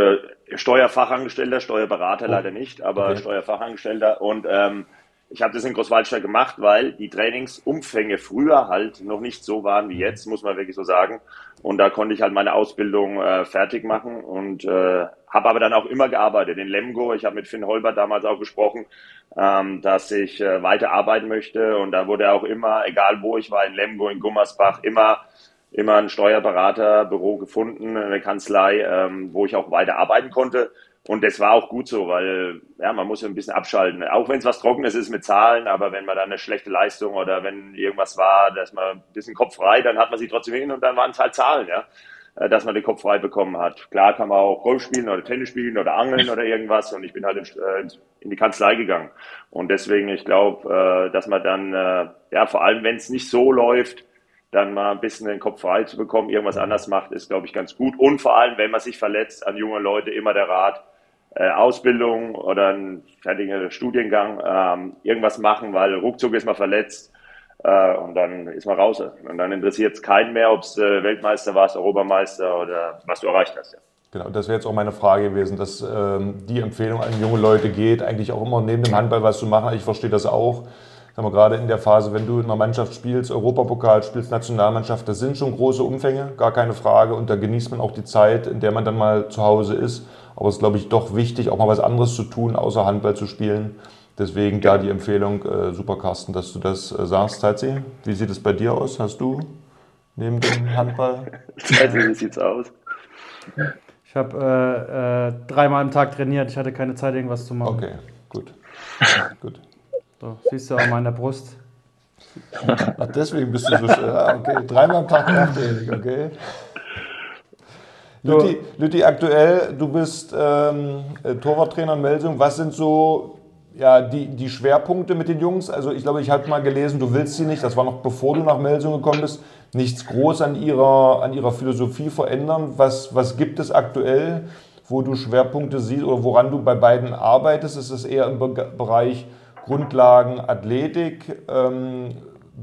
Steuerfachangestellter, Steuerberater oh. leider nicht, aber okay. Steuerfachangestellter und ähm, ich habe das in Großwaldstadt gemacht, weil die Trainingsumfänge früher halt noch nicht so waren wie jetzt, muss man wirklich so sagen. Und da konnte ich halt meine Ausbildung äh, fertig machen und äh, habe aber dann auch immer gearbeitet in Lemgo. Ich habe mit Finn Holbert damals auch gesprochen, ähm, dass ich äh, weiter arbeiten möchte. Und da wurde auch immer, egal wo ich war, in Lemgo, in Gummersbach, immer immer ein Steuerberaterbüro gefunden, eine Kanzlei, ähm, wo ich auch weiter arbeiten konnte. Und das war auch gut so, weil ja, man muss ein bisschen abschalten. Auch wenn es was Trockenes ist mit Zahlen, aber wenn man dann eine schlechte Leistung oder wenn irgendwas war, dass man ein bisschen Kopf frei, dann hat man sie trotzdem hin und dann waren es halt Zahlen, ja, äh, dass man den Kopf frei bekommen hat. Klar kann man auch Golf spielen oder Tennis spielen oder Angeln oder irgendwas und ich bin halt in, äh, in die Kanzlei gegangen. Und deswegen, ich glaube, äh, dass man dann, ja, vor allem wenn es nicht so läuft, dann mal ein bisschen den Kopf frei zu bekommen, irgendwas anders macht, ist, glaube ich, ganz gut. Und vor allem, wenn man sich verletzt, an junge Leute immer der Rat, äh, Ausbildung oder ein fertiger Studiengang, ähm, irgendwas machen, weil ruckzuck ist man verletzt äh, und dann ist man raus. Und dann interessiert es keinen mehr, ob es äh, Weltmeister warst, Europameister oder was du erreicht hast. Ja. Genau, das wäre jetzt auch meine Frage gewesen, dass ähm, die Empfehlung an junge Leute geht, eigentlich auch immer neben dem Handball was zu machen. Ich verstehe das auch sagen wir, gerade in der Phase, wenn du in einer Mannschaft spielst, Europapokal spielst, Nationalmannschaft, das sind schon große Umfänge, gar keine Frage. Und da genießt man auch die Zeit, in der man dann mal zu Hause ist. Aber es ist, glaube ich, doch wichtig, auch mal was anderes zu tun, außer Handball zu spielen. Deswegen da die Empfehlung, äh, super Carsten, dass du das äh, sagst, Tatsi. Wie sieht es bei dir aus? Hast du neben dem Handball? Tatsi, wie sieht's aus? Ich habe äh, äh, dreimal am Tag trainiert. Ich hatte keine Zeit, irgendwas zu machen. Okay, gut. gut. So, siehst du an meiner Brust. Ach, deswegen bist du so schön. Ah, okay, dreimal am Tag Krafttraining, okay. Lütti, Lütti, aktuell, du bist ähm, äh, Torwarttrainer in Melsung. Was sind so ja, die, die Schwerpunkte mit den Jungs? Also ich glaube, ich habe mal gelesen, du willst sie nicht, das war noch bevor du nach Melsung gekommen bist, nichts groß an ihrer, an ihrer Philosophie verändern. Was, was gibt es aktuell, wo du Schwerpunkte siehst oder woran du bei beiden arbeitest? Ist es eher im Bereich Grundlagen Athletik, ähm,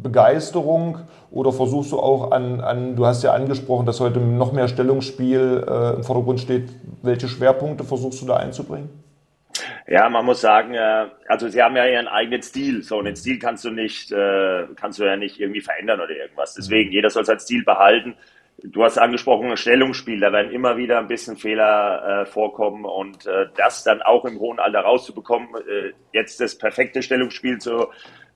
Begeisterung oder versuchst du auch an, an, du hast ja angesprochen, dass heute noch mehr Stellungsspiel äh, im Vordergrund steht. Welche Schwerpunkte versuchst du da einzubringen? Ja, man muss sagen, äh, also sie haben ja ihren eigenen Stil. So, und den Stil kannst du nicht, äh, kannst du ja nicht irgendwie verändern oder irgendwas. Deswegen, jeder soll seinen Stil behalten. Du hast angesprochen, Stellungsspiel, da werden immer wieder ein bisschen Fehler äh, vorkommen und äh, das dann auch im hohen Alter rauszubekommen, äh, jetzt das perfekte Stellungsspiel zu,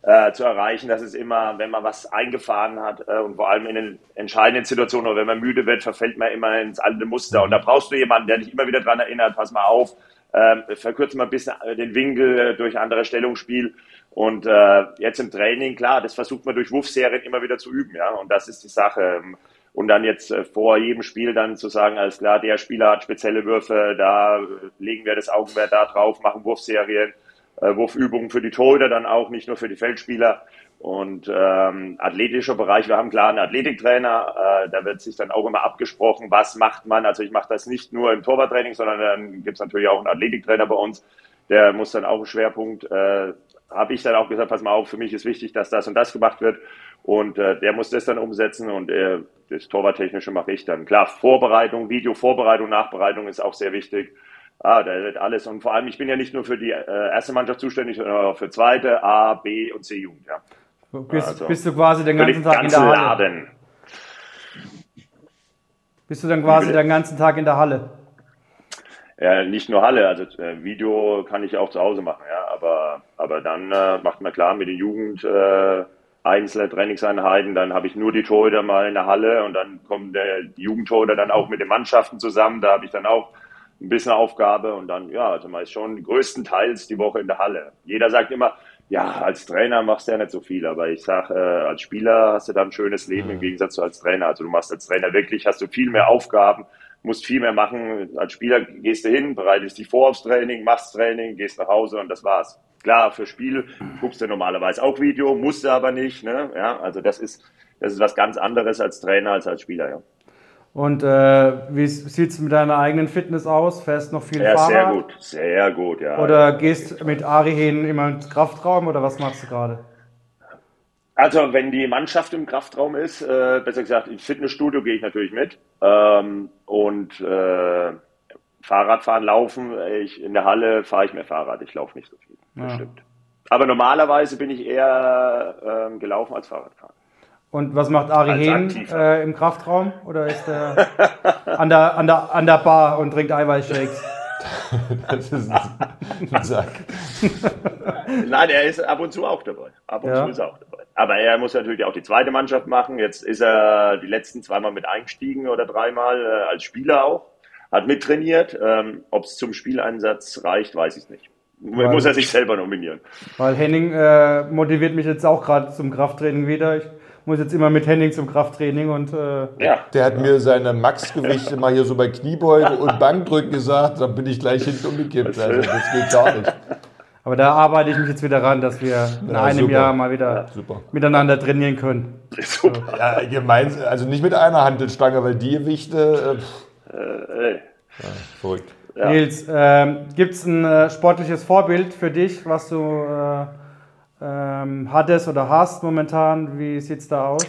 äh, zu erreichen, das ist immer, wenn man was eingefahren hat äh, und vor allem in den entscheidenden Situationen oder wenn man müde wird, verfällt man immer ins alte Muster und da brauchst du jemanden, der dich immer wieder dran erinnert, pass mal auf, ähm, verkürzen wir ein bisschen den Winkel äh, durch andere Stellungsspiel. Und äh, jetzt im Training, klar, das versucht man durch Wurfserien immer wieder zu üben, ja. Und das ist die Sache. Und dann jetzt äh, vor jedem Spiel dann zu sagen, alles klar, der Spieler hat spezielle Würfe, da legen wir das Augenmerk da drauf, machen Wurfserien, äh, Wurfübungen für die Torhüter dann auch, nicht nur für die Feldspieler. Und ähm, athletischer Bereich, wir haben klar einen Athletiktrainer, äh, da wird sich dann auch immer abgesprochen, was macht man. Also ich mache das nicht nur im Torwarttraining, sondern dann gibt es natürlich auch einen Athletiktrainer bei uns, der muss dann auch einen Schwerpunkt, äh, habe ich dann auch gesagt, pass mal auf, für mich ist wichtig, dass das und das gemacht wird. Und äh, der muss das dann umsetzen und äh, das Torwarttechnische mache ich dann. Klar, Vorbereitung, Videovorbereitung, Nachbereitung ist auch sehr wichtig. Ah, da wird alles. Und vor allem, ich bin ja nicht nur für die äh, erste Mannschaft zuständig, sondern auch für zweite, A, B und C-Jugend. Ja. Bist, also, bist du quasi den ganzen Tag in der Halle? Laden. Bist du dann quasi den ganzen Tag in der Halle? Ja, nicht nur Halle, also äh, Video kann ich auch zu Hause machen, ja, aber, aber dann äh, macht man klar mit der Jugend äh, einzelne Trainingseinheiten, dann habe ich nur die Torhüter mal in der Halle und dann kommen der Jugendtorhüter dann auch mit den Mannschaften zusammen, da habe ich dann auch ein bisschen Aufgabe und dann, ja, also man ist schon größtenteils die Woche in der Halle. Jeder sagt immer, ja, als Trainer machst du ja nicht so viel, aber ich sage, äh, als Spieler hast du da ein schönes Leben im Gegensatz zu als Trainer. Also du machst als Trainer wirklich, hast du viel mehr Aufgaben, musst viel mehr machen. Als Spieler gehst du hin, bereitest dich vor aufs Training, machst Training, gehst nach Hause und das war's. Klar, für Spiel guckst du normalerweise auch Video, musst du aber nicht. Ne? Ja, also das ist, das ist was ganz anderes als Trainer als als Spieler. Ja. Und äh, wie sieht es mit deiner eigenen Fitness aus? Fährst noch viel ja, Fahrrad? Sehr gut, sehr gut, ja. Oder gehst mit Ari hin immer ins Kraftraum oder was machst du gerade? Also wenn die Mannschaft im Kraftraum ist, äh, besser gesagt ins Fitnessstudio gehe ich natürlich mit. Ähm, und äh, Fahrradfahren, Laufen, ich, in der Halle fahre ich mehr Fahrrad, ich laufe nicht so viel. Das ja. stimmt. Aber normalerweise bin ich eher äh, gelaufen als Fahrradfahren. Und was macht Ari Hehn äh, im Kraftraum? Oder ist er an der, an, der, an der Bar und trinkt Eiweißshakes? das ist ein Sack. Nein, er ist ab und zu auch dabei. Ab und ja. zu ist er auch dabei. Aber er muss natürlich auch die zweite Mannschaft machen. Jetzt ist er die letzten zweimal mit eingestiegen oder dreimal äh, als Spieler auch. Hat mittrainiert. Ähm, Ob es zum Spieleinsatz reicht, weiß ich nicht. Weil, muss er sich selber nominieren. Weil Henning äh, motiviert mich jetzt auch gerade zum Krafttraining wieder. Ich muss jetzt immer mit Henning zum Krafttraining und. Äh, ja. Der hat mir seine Maxgewichte mal hier so bei Kniebeuge und Bankdrücken gesagt, dann bin ich gleich hinten umgekippt. Also das geht gar nicht. Aber da arbeite ich mich jetzt wieder ran, dass wir in ja, einem super. Jahr mal wieder ja, miteinander trainieren können. Super. Ja, gemein, also nicht mit einer Handelstange, weil die Gewichte. Äh, äh, ja, verrückt. Ja. Nils, äh, gibt es ein äh, sportliches Vorbild für dich, was du äh, ähm, hattest oder hast momentan? Wie sieht es da aus?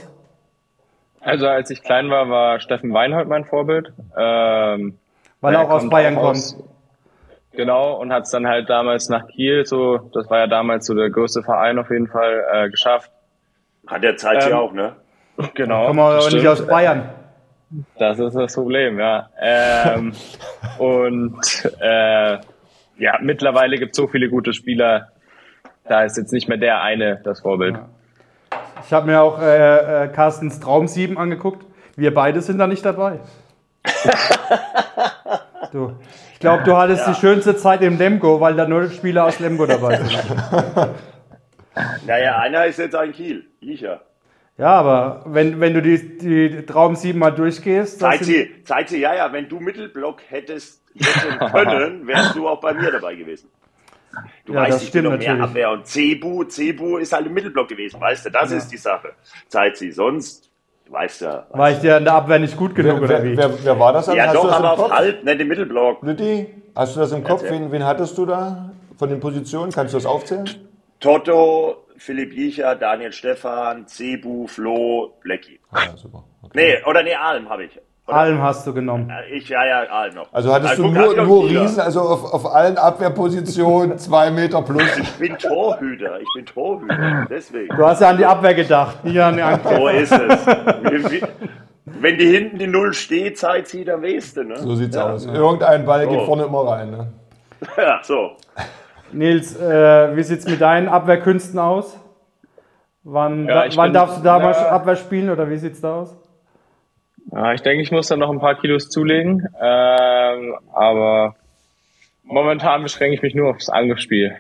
Also als ich klein war, war Steffen Weinhold mein Vorbild. Ähm, Weil er auch aus Bayern kommt. Genau, und hat es dann halt damals nach Kiel, so, das war ja damals so der größte Verein auf jeden Fall, äh, geschafft. Hat der Zeit ähm, auch, ne? Genau. Kommen wir aber nicht aus Bayern. Das ist das Problem, ja. Ähm, und äh, ja, mittlerweile gibt es so viele gute Spieler, da ist jetzt nicht mehr der eine das Vorbild. Ja. Ich habe mir auch äh, äh, Carstens Traum 7 angeguckt. Wir beide sind da nicht dabei. du. Ich glaube, du hattest ja. die schönste Zeit im Lemgo, weil da nur Spieler aus Lemgo dabei sind. naja, einer ist jetzt ein Kiel. Ich ja. Ja, aber wenn, wenn du die, die Traum 7 mal durchgehst. Zeig sie, zeig sie, ja, ja, wenn du Mittelblock hättest können, wärst du auch bei mir dabei gewesen. Du ja, weißt, ich bin noch mehr Abwehr. Und Cebu, Cebu ist halt im Mittelblock gewesen, weißt du? Das ja. ist die Sache. Zeit sie. Sonst, weißt du. War ich dir in der Abwehr nicht gut genug, wer, oder wie? Wer, wer, war das? Ja, hast doch, aber auf halb, nicht im Mittelblock. Lütti, hast du das im Kopf? Wen, wen hattest du da von den Positionen? Kannst du das aufzählen? Toto, Philipp Jicher, Daniel Stefan, Cebu, Flo, Blecki. Ah, super. Okay. Nee, oder nee, Alm habe ich. Oder? Alm hast du genommen. Ich, ja, ja, Alm noch. Also hattest also, du nur, nur Riesen, also auf, auf allen Abwehrpositionen zwei Meter plus. Ich bin Torhüter, ich bin Torhüter, deswegen. Du hast ja an die Abwehr gedacht, nicht an die Angriff. So ist es. Wenn die hinten die Null steht, Zeit sie, weißt du, ne? So sieht's ja. aus. Irgendein Ball so. geht vorne immer rein, ne? Ja, so. Nils, äh, wie sieht's mit deinen Abwehrkünsten aus? Wann, ja, da, wann bin, darfst du da mal Abwehr spielen oder wie sieht's da aus? Ja, ich denke, ich muss da noch ein paar Kilos zulegen, ähm, aber momentan beschränke ich mich nur aufs Angriffsspiel.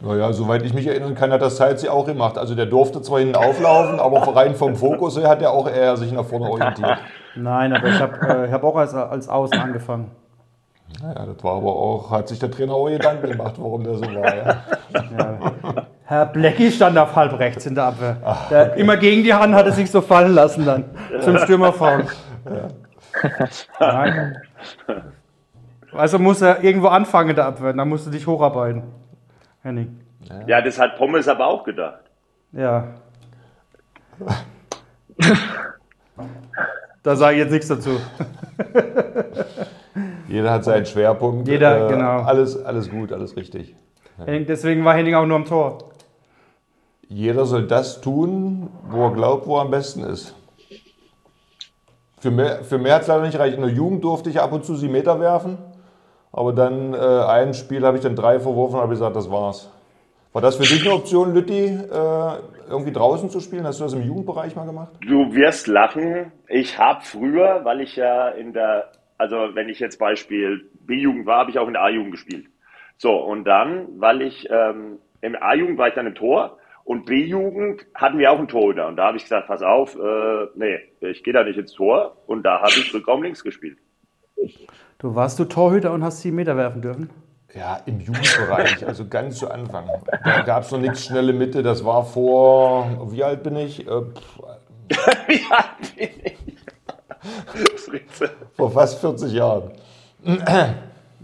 Naja, soweit ich mich erinnern kann, hat das Salzi auch gemacht. Also der durfte zwar hinten auflaufen, aber rein vom Fokus her hat er auch eher sich nach vorne orientiert. Nein, aber ich habe äh, hab auch als, als Außen angefangen. Naja, das war aber auch, hat sich der Trainer auch Gedanken gemacht, warum der so war. Ja. ja. Herr Blecki stand auf halb rechts in der Abwehr. Ach, okay. immer gegen die Hand hat er sich so fallen lassen dann zum Stürmerfaul. Ja. Also muss er irgendwo anfangen in der Abwehr, dann musst du dich hocharbeiten. Henning. Ja, das hat Pommes aber auch gedacht. Ja. da sage ich jetzt nichts dazu. Jeder hat seinen Schwerpunkt. Jeder, äh, genau. Alles, alles gut, alles richtig. Deswegen war Henning auch nur am Tor. Jeder soll das tun, wo er glaubt, wo er am besten ist. Für mehr, für mehr hat es leider nicht reicht. In der Jugend durfte ich ab und zu sie Meter werfen. Aber dann äh, ein Spiel habe ich dann drei verworfen und habe gesagt, das war's. War das für dich eine Option, Lütti, äh, irgendwie draußen zu spielen? Hast du das im Jugendbereich mal gemacht? Du wirst lachen. Ich habe früher, weil ich ja in der, also wenn ich jetzt Beispiel B-Jugend war, habe ich auch in der A-Jugend gespielt. So, und dann, weil ich ähm, im A-Jugend war ich dann im Tor und B-Jugend hatten wir auch einen Torhüter. Und da habe ich gesagt, pass auf, äh, nee, ich gehe da nicht ins Tor. Und da habe ich Rückraum links gespielt. Du warst du Torhüter und hast sieben Meter werfen dürfen? Ja, im Jugendbereich, also ganz zu Anfang. Da gab es noch nichts schnelle Mitte, das war vor, wie alt bin ich? Äh, wie alt bin ich? vor fast 40 Jahren.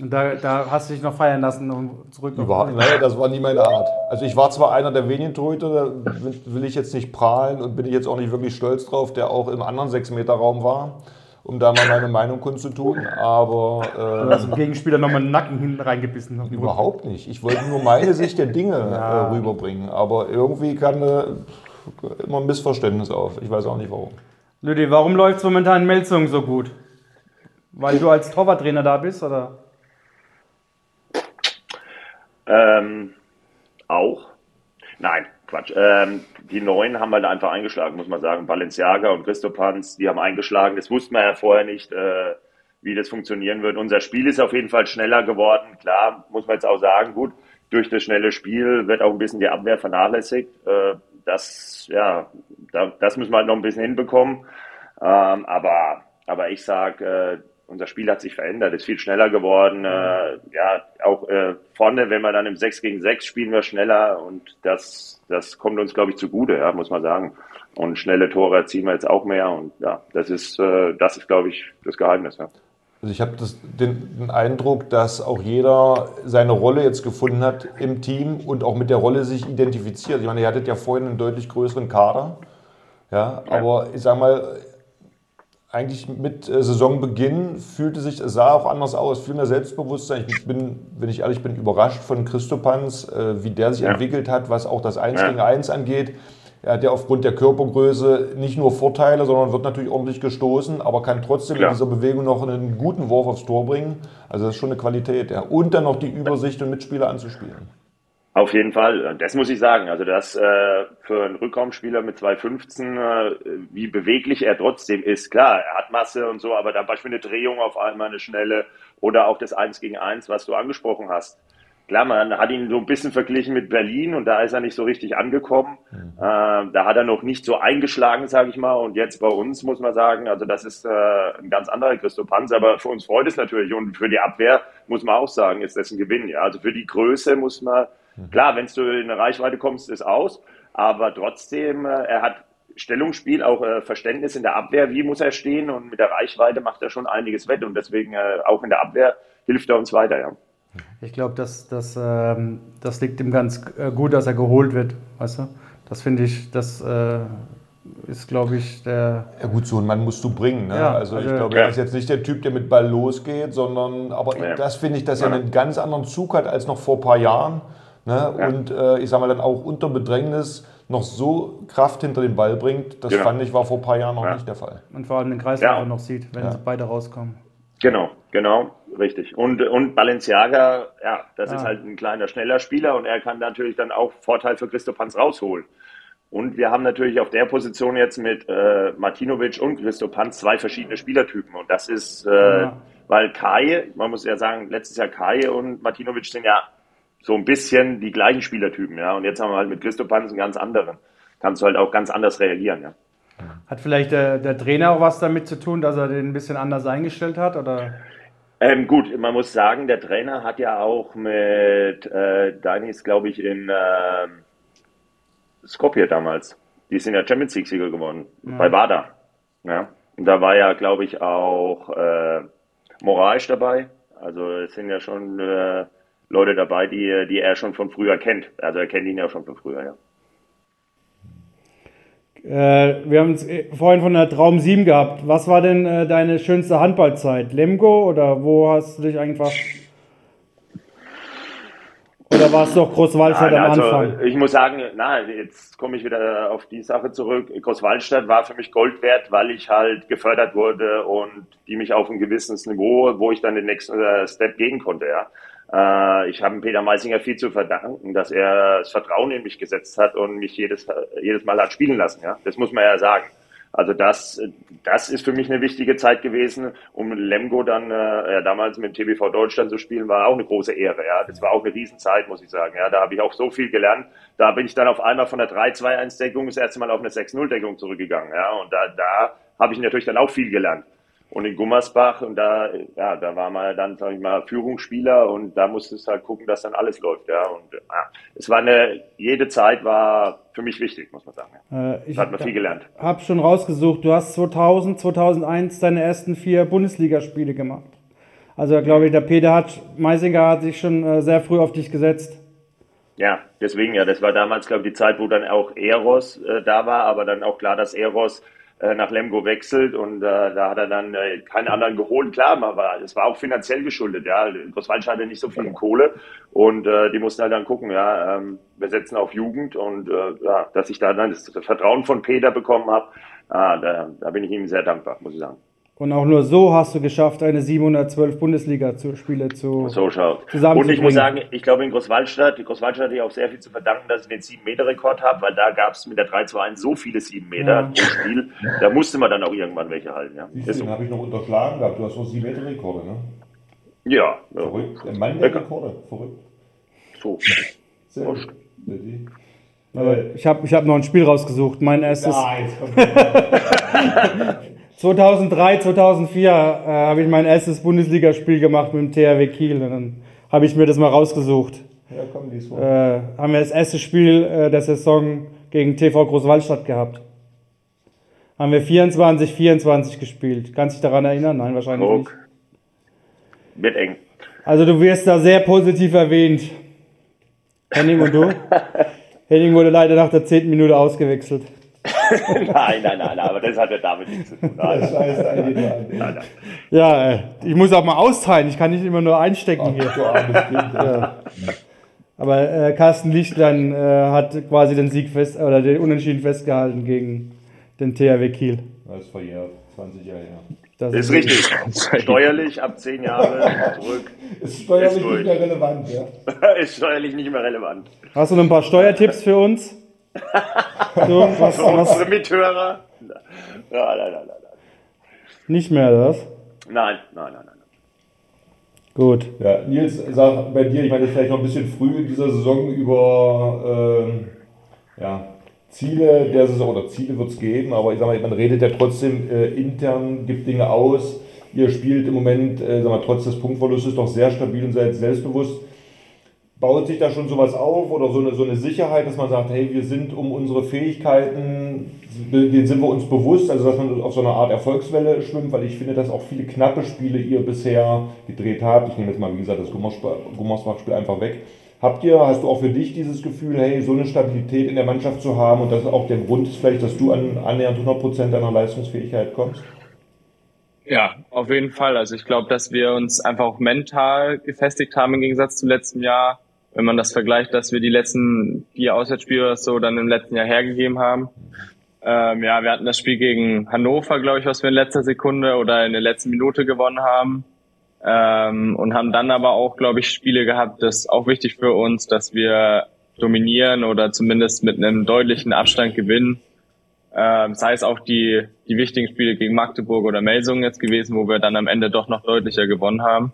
Und da, da, hast du dich noch feiern lassen und zurück. Überhaupt, naja, das war nie meine Art. Also ich war zwar einer der wenigen Torhüter, da will ich jetzt nicht prahlen und bin ich jetzt auch nicht wirklich stolz drauf, der auch im anderen 6-Meter-Raum war um da mal meine Meinung kundzutun. Aber äh, du hast dem Gegenspieler nochmal einen Nacken hinten reingebissen. Überhaupt nicht. Ich wollte nur meine Sicht der Dinge ja. äh, rüberbringen. Aber irgendwie kam äh, immer ein Missverständnis auf. Ich weiß auch nicht warum. Lüdi, warum läuft es momentan in Melzung so gut? Weil du als Torwarttrainer da bist, oder? Ähm, auch. Nein, Quatsch. Ähm, die Neuen haben halt einfach eingeschlagen, muss man sagen. Balenciaga und Christopans, die haben eingeschlagen. Das wussten wir ja vorher nicht, äh, wie das funktionieren wird. Unser Spiel ist auf jeden Fall schneller geworden. Klar, muss man jetzt auch sagen, gut, durch das schnelle Spiel wird auch ein bisschen die Abwehr vernachlässigt. Äh, das, ja, da, das müssen wir halt noch ein bisschen hinbekommen. Ähm, aber, aber ich sag, äh, unser Spiel hat sich verändert, ist viel schneller geworden. Äh, ja, auch äh, vorne, wenn wir dann im 6 gegen 6 spielen wir schneller und das, das kommt uns, glaube ich, zugute, ja, muss man sagen. Und schnelle Tore erzielen wir jetzt auch mehr und ja, das ist, äh, das ist, glaube ich, das Geheimnis. Ja. Also ich habe den, den Eindruck, dass auch jeder seine Rolle jetzt gefunden hat im Team und auch mit der Rolle sich identifiziert. Ich meine, ihr hattet ja vorhin einen deutlich größeren Kader. Ja, aber ich sage mal, eigentlich mit äh, Saisonbeginn fühlte sich, es sah auch anders aus, viel mehr Selbstbewusstsein. Ich bin, wenn ich ehrlich bin, überrascht von Christopans, äh, wie der sich ja. entwickelt hat, was auch das 1 ja. gegen 1 angeht. Er hat ja aufgrund der Körpergröße nicht nur Vorteile, sondern wird natürlich ordentlich gestoßen, aber kann trotzdem ja. in dieser Bewegung noch einen guten Wurf aufs Tor bringen. Also das ist schon eine Qualität. Ja. Und dann noch die Übersicht und Mitspieler anzuspielen. Auf jeden Fall, das muss ich sagen. Also das äh, für einen Rückraumspieler mit 2,15, äh, wie beweglich er trotzdem ist. Klar, er hat Masse und so, aber da beispielsweise eine Drehung auf einmal eine schnelle oder auch das 1 gegen 1, was du angesprochen hast. Klar, man hat ihn so ein bisschen verglichen mit Berlin und da ist er nicht so richtig angekommen. Mhm. Äh, da hat er noch nicht so eingeschlagen, sage ich mal. Und jetzt bei uns muss man sagen, also das ist äh, ein ganz anderer Christoph Hans, aber für uns freut es natürlich. Und für die Abwehr muss man auch sagen, ist das ein Gewinn. Ja, also für die Größe muss man. Klar, wenn du in eine Reichweite kommst, ist aus, aber trotzdem, äh, er hat Stellungsspiel, auch äh, Verständnis in der Abwehr, wie muss er stehen und mit der Reichweite macht er schon einiges wett und deswegen äh, auch in der Abwehr hilft er uns weiter, ja. Ich glaube, das, das, ähm, das liegt ihm ganz äh, gut, dass er geholt wird. Weißt du? Das finde ich, das äh, ist, glaube ich, der. Ja, gut, so einen Mann musst du bringen. Ne? Ja, also, ich also- glaube, Ja. er ist jetzt nicht der Typ, der mit Ball losgeht, sondern, aber Ja. das finde ich, dass er einen ganz anderen Zug hat als noch vor ein paar Jahren. Ne? Und äh, ich sage mal dann auch unter Bedrängnis noch so Kraft hinter den Ball bringt. Das Genau. fand ich war vor ein paar Jahren noch Ja. nicht der Fall. Und vor allem den Kreis Ja. auch noch sieht, wenn Ja. sie beide rauskommen. Genau, genau, richtig. Und, und Balenciaga, ja, das ist halt ein kleiner, schneller Spieler und er kann natürlich dann auch Vorteil für Christopanz rausholen. Und wir haben natürlich auf der Position jetzt mit äh, Martinovic und Christopanz zwei verschiedene Spielertypen. Und das ist, äh, Ja. weil Kai, man muss ja sagen, letztes Jahr Kai und Martinovic sind ja so ein bisschen die gleichen Spielertypen, ja. Und jetzt haben wir halt mit Christopanz einen ganz anderen. Kannst du halt auch ganz anders reagieren, ja. Hat vielleicht der, der Trainer auch was damit zu tun, dass er den ein bisschen anders eingestellt hat? Oder? Ähm, gut, man muss sagen, der Trainer hat ja auch mit äh, Danis, glaube ich, in äh, Skopje damals. Die sind ja Champions League-Sieger geworden. Bei Wada. Ja. Und da war ja, glaube ich, auch äh, Moraes dabei. Also es sind ja schon äh, Leute dabei, die, die er schon von früher kennt. Also er kennt ihn ja schon von früher, ja. Äh, wir haben es äh, vorhin von der Traum 7 gehabt. Was war denn äh, deine schönste Handballzeit? Lemgo oder wo hast du dich einfach. Oder war es doch Großwaldstadt Nein, am also, Anfang? Ich muss sagen, na, jetzt komme ich wieder auf die Sache zurück. Großwaldstadt war für mich Gold wert, weil ich halt gefördert wurde und die mich auf ein gewisses Niveau, wo ich dann den nächsten äh, Step gehen konnte, ja. Äh, ich habe Peter Meisinger viel zu verdanken, dass er das Vertrauen in mich gesetzt hat und mich jedes, jedes Mal hat spielen lassen, ja. Das muss man ja sagen. Also das, das ist für mich eine wichtige Zeit gewesen, um Lemgo dann äh, ja, damals mit TBV Deutschland zu spielen, war auch eine große Ehre. Ja, das war auch eine Riesenzeit, muss ich sagen. Ja, da habe ich auch so viel gelernt. Da bin ich dann auf einmal von der 3-2-1-Deckung das erste Mal auf eine 6-0-Deckung zurückgegangen. Ja, und da, da habe ich natürlich dann auch viel gelernt. Und in Gummersbach, und da, ja, da war man dann, sag ich mal, Führungsspieler und da musste es halt gucken, dass dann alles läuft, ja. Und ja, es war eine, jede Zeit war für mich wichtig, muss man sagen. Ja. Äh, ich Da hat man viel gelernt. habe schon rausgesucht, du hast 2000, 2001 deine ersten vier Bundesligaspiele gemacht. Also glaube ich, der Peter hat, Meisinger hat sich schon äh, sehr früh auf dich gesetzt. Ja, deswegen ja, das war damals, glaube ich, die Zeit, wo dann auch Eros äh, da war, aber dann auch klar, dass Eros äh, nach Lemgo wechselt und äh, da hat er dann äh, keinen anderen geholt. Klar, aber es war auch finanziell geschuldet, ja. Großwaldstadt hatte nicht so viel Kohle und äh, die mussten halt dann gucken, ja, ähm, wir setzen auf Jugend und äh, ja, dass ich da dann das Vertrauen von Peter bekommen habe, ah, da, da bin ich ihm sehr dankbar, muss ich sagen. Und auch nur so hast du geschafft, eine 712 Bundesliga-Spiele zu. So schaut. Und ich muss sagen, ich glaube in Großwaldstadt, die Großwaldstadt hatte ich auch sehr viel zu verdanken, dass ich den 7-Meter-Rekord habe, weil da gab es mit der 3-2-1 so viele 7 Meter Ja. pro Spiel. Da musste man dann auch irgendwann welche halten. Ja, viel so. habe ich noch unterschlagen gehabt? Du hast noch sieben Meter Rekorde, ne? ja, ja. Verrückt. Ein Mann der. Rekorde. Verrückt. so. Sehr gut. Aber ich habe ich hab noch ein Spiel rausgesucht. Mein erstes. Ah, jetzt kommt 2003, 2004 äh, habe ich mein erstes Bundesligaspiel gemacht mit dem THW Kiel. Und dann habe ich mir das mal rausgesucht. Ja, komm, lies vor. Äh, haben wir das erste Spiel äh, der Saison gegen TV Großwaldstadt gehabt. Haben wir 24, 24 gespielt. Kannst du dich daran erinnern? Nein, wahrscheinlich nicht. Guck. Wird eng. Also du wirst da sehr positiv erwähnt. Henning und du? Henning wurde leider nach der 10. Minute ausgewechselt. nein, nein, nein, aber das hat ja damit nichts zu tun. Nein, nein, nein. Ja, äh, ich muss auch mal austeilen. Ich kann nicht immer nur einstecken hier. Du armes Kind. Ja. Aber äh, Carsten Lichtlein äh, hat quasi den Sieg fest oder den Unentschieden festgehalten gegen den THW Kiel. Das ist verjährt. 20 Jahre her. Das Ist richtig. Steuerlich ab 10 Jahre zurück. Ist steuerlich Ist nicht mehr relevant, ja? Ist steuerlich nicht mehr relevant. Hast du noch ein paar Steuertipps für uns? So, was, Für was unsere Mithörer. Nein, nein, nein, nein. nein. nicht mehr, was? Nein, nein, nein, nein. Gut. Ja, Nils, sag bei dir, ich meine, das ist vielleicht noch ein bisschen früh in dieser Saison über ähm, ja, Ziele der Saison, oder Ziele wird es geben, aber ich sag mal, man redet ja trotzdem äh, intern, gibt Dinge aus. Ihr spielt im Moment, äh, sag mal, trotz des Punktverlustes doch sehr stabil und seid selbstbewusst. Baut sich da schon sowas auf oder so eine, so eine Sicherheit, dass man sagt, hey, wir sind um unsere Fähigkeiten, denen sind wir uns bewusst, also dass man auf so einer Art Erfolgswelle schwimmt, weil ich finde, dass auch viele knappe Spiele ihr bisher gedreht habt. Ich nehme jetzt mal, wie gesagt, das Gummersbach-Spiel einfach weg. Habt ihr, hast du auch für dich dieses Gefühl, hey, so eine Stabilität in der Mannschaft zu haben und das auch der Grund ist vielleicht, dass du an annähernd 100% deiner Leistungsfähigkeit kommst? Ja, auf jeden Fall. Also ich glaube, dass wir uns einfach auch mental gefestigt haben im Gegensatz zum letzten Jahr wenn man das vergleicht, dass wir die letzten vier Auswärtsspiele so dann im letzten Jahr hergegeben haben. Ähm, ja, wir hatten das Spiel gegen Hannover, glaube ich, was wir in letzter Sekunde oder in der letzten Minute gewonnen haben. Ähm, und haben dann aber auch, glaube ich, Spiele gehabt, das ist auch wichtig für uns, dass wir dominieren oder zumindest mit einem deutlichen Abstand gewinnen. Ähm, sei es auch die, die wichtigen Spiele gegen Magdeburg oder Melsungen jetzt gewesen, wo wir dann am Ende doch noch deutlicher gewonnen haben.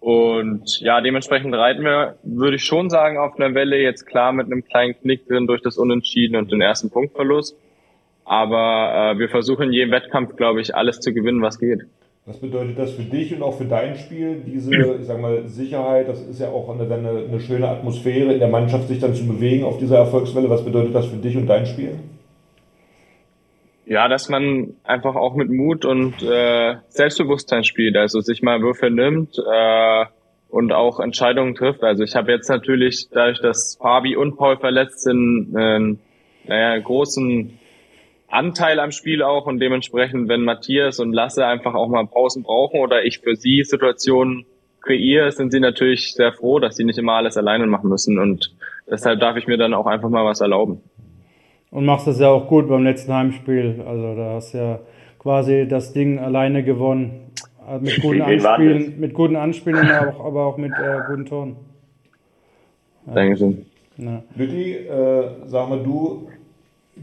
Und ja, dementsprechend reiten wir, würde ich schon sagen, auf einer Welle jetzt klar mit einem kleinen Knick drin durch das Unentschieden und den ersten Punktverlust. Aber äh, wir versuchen in jedem Wettkampf, glaube ich, alles zu gewinnen, was geht. Was bedeutet das für dich und auch für dein Spiel? Diese, ich sag mal, Sicherheit, das ist ja auch eine, eine, eine schöne Atmosphäre in der Mannschaft, sich dann zu bewegen auf dieser Erfolgswelle. Was bedeutet das für dich und dein Spiel? Ja, dass man einfach auch mit Mut und äh, Selbstbewusstsein spielt, also sich mal Würfe nimmt äh, und auch Entscheidungen trifft. Also ich habe jetzt natürlich, dadurch, dass Fabi und Paul verletzt sind, äh, naja, großen Anteil am Spiel auch und dementsprechend, wenn Matthias und Lasse einfach auch mal Pausen brauchen oder ich für sie Situationen kreiere, sind sie natürlich sehr froh, dass sie nicht immer alles alleine machen müssen und deshalb darf ich mir dann auch einfach mal was erlauben. Und machst das ja auch gut beim letzten Heimspiel. Also da hast du ja quasi das Ding alleine gewonnen. Mit guten Anspielen, mit guten Anspielen, auch, aber auch mit äh, guten Toren. Ja. Dankeschön. Ja. Lütti, äh, sag mal, du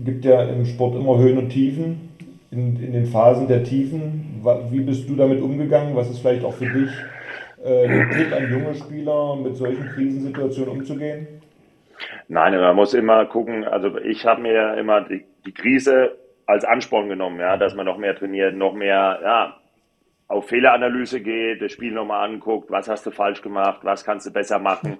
gibt ja im Sport immer Höhen und Tiefen. In, in den Phasen der Tiefen, wie bist du damit umgegangen? Was ist vielleicht auch für dich äh, ein Tipp an junge Spieler, mit solchen Krisensituationen umzugehen? Nein, man muss immer gucken, also ich habe mir immer die, die Krise als Ansporn genommen, ja, dass man noch mehr trainiert, noch mehr, ja, auf Fehleranalyse geht, das Spiel nochmal anguckt, was hast du falsch gemacht, was kannst du besser machen.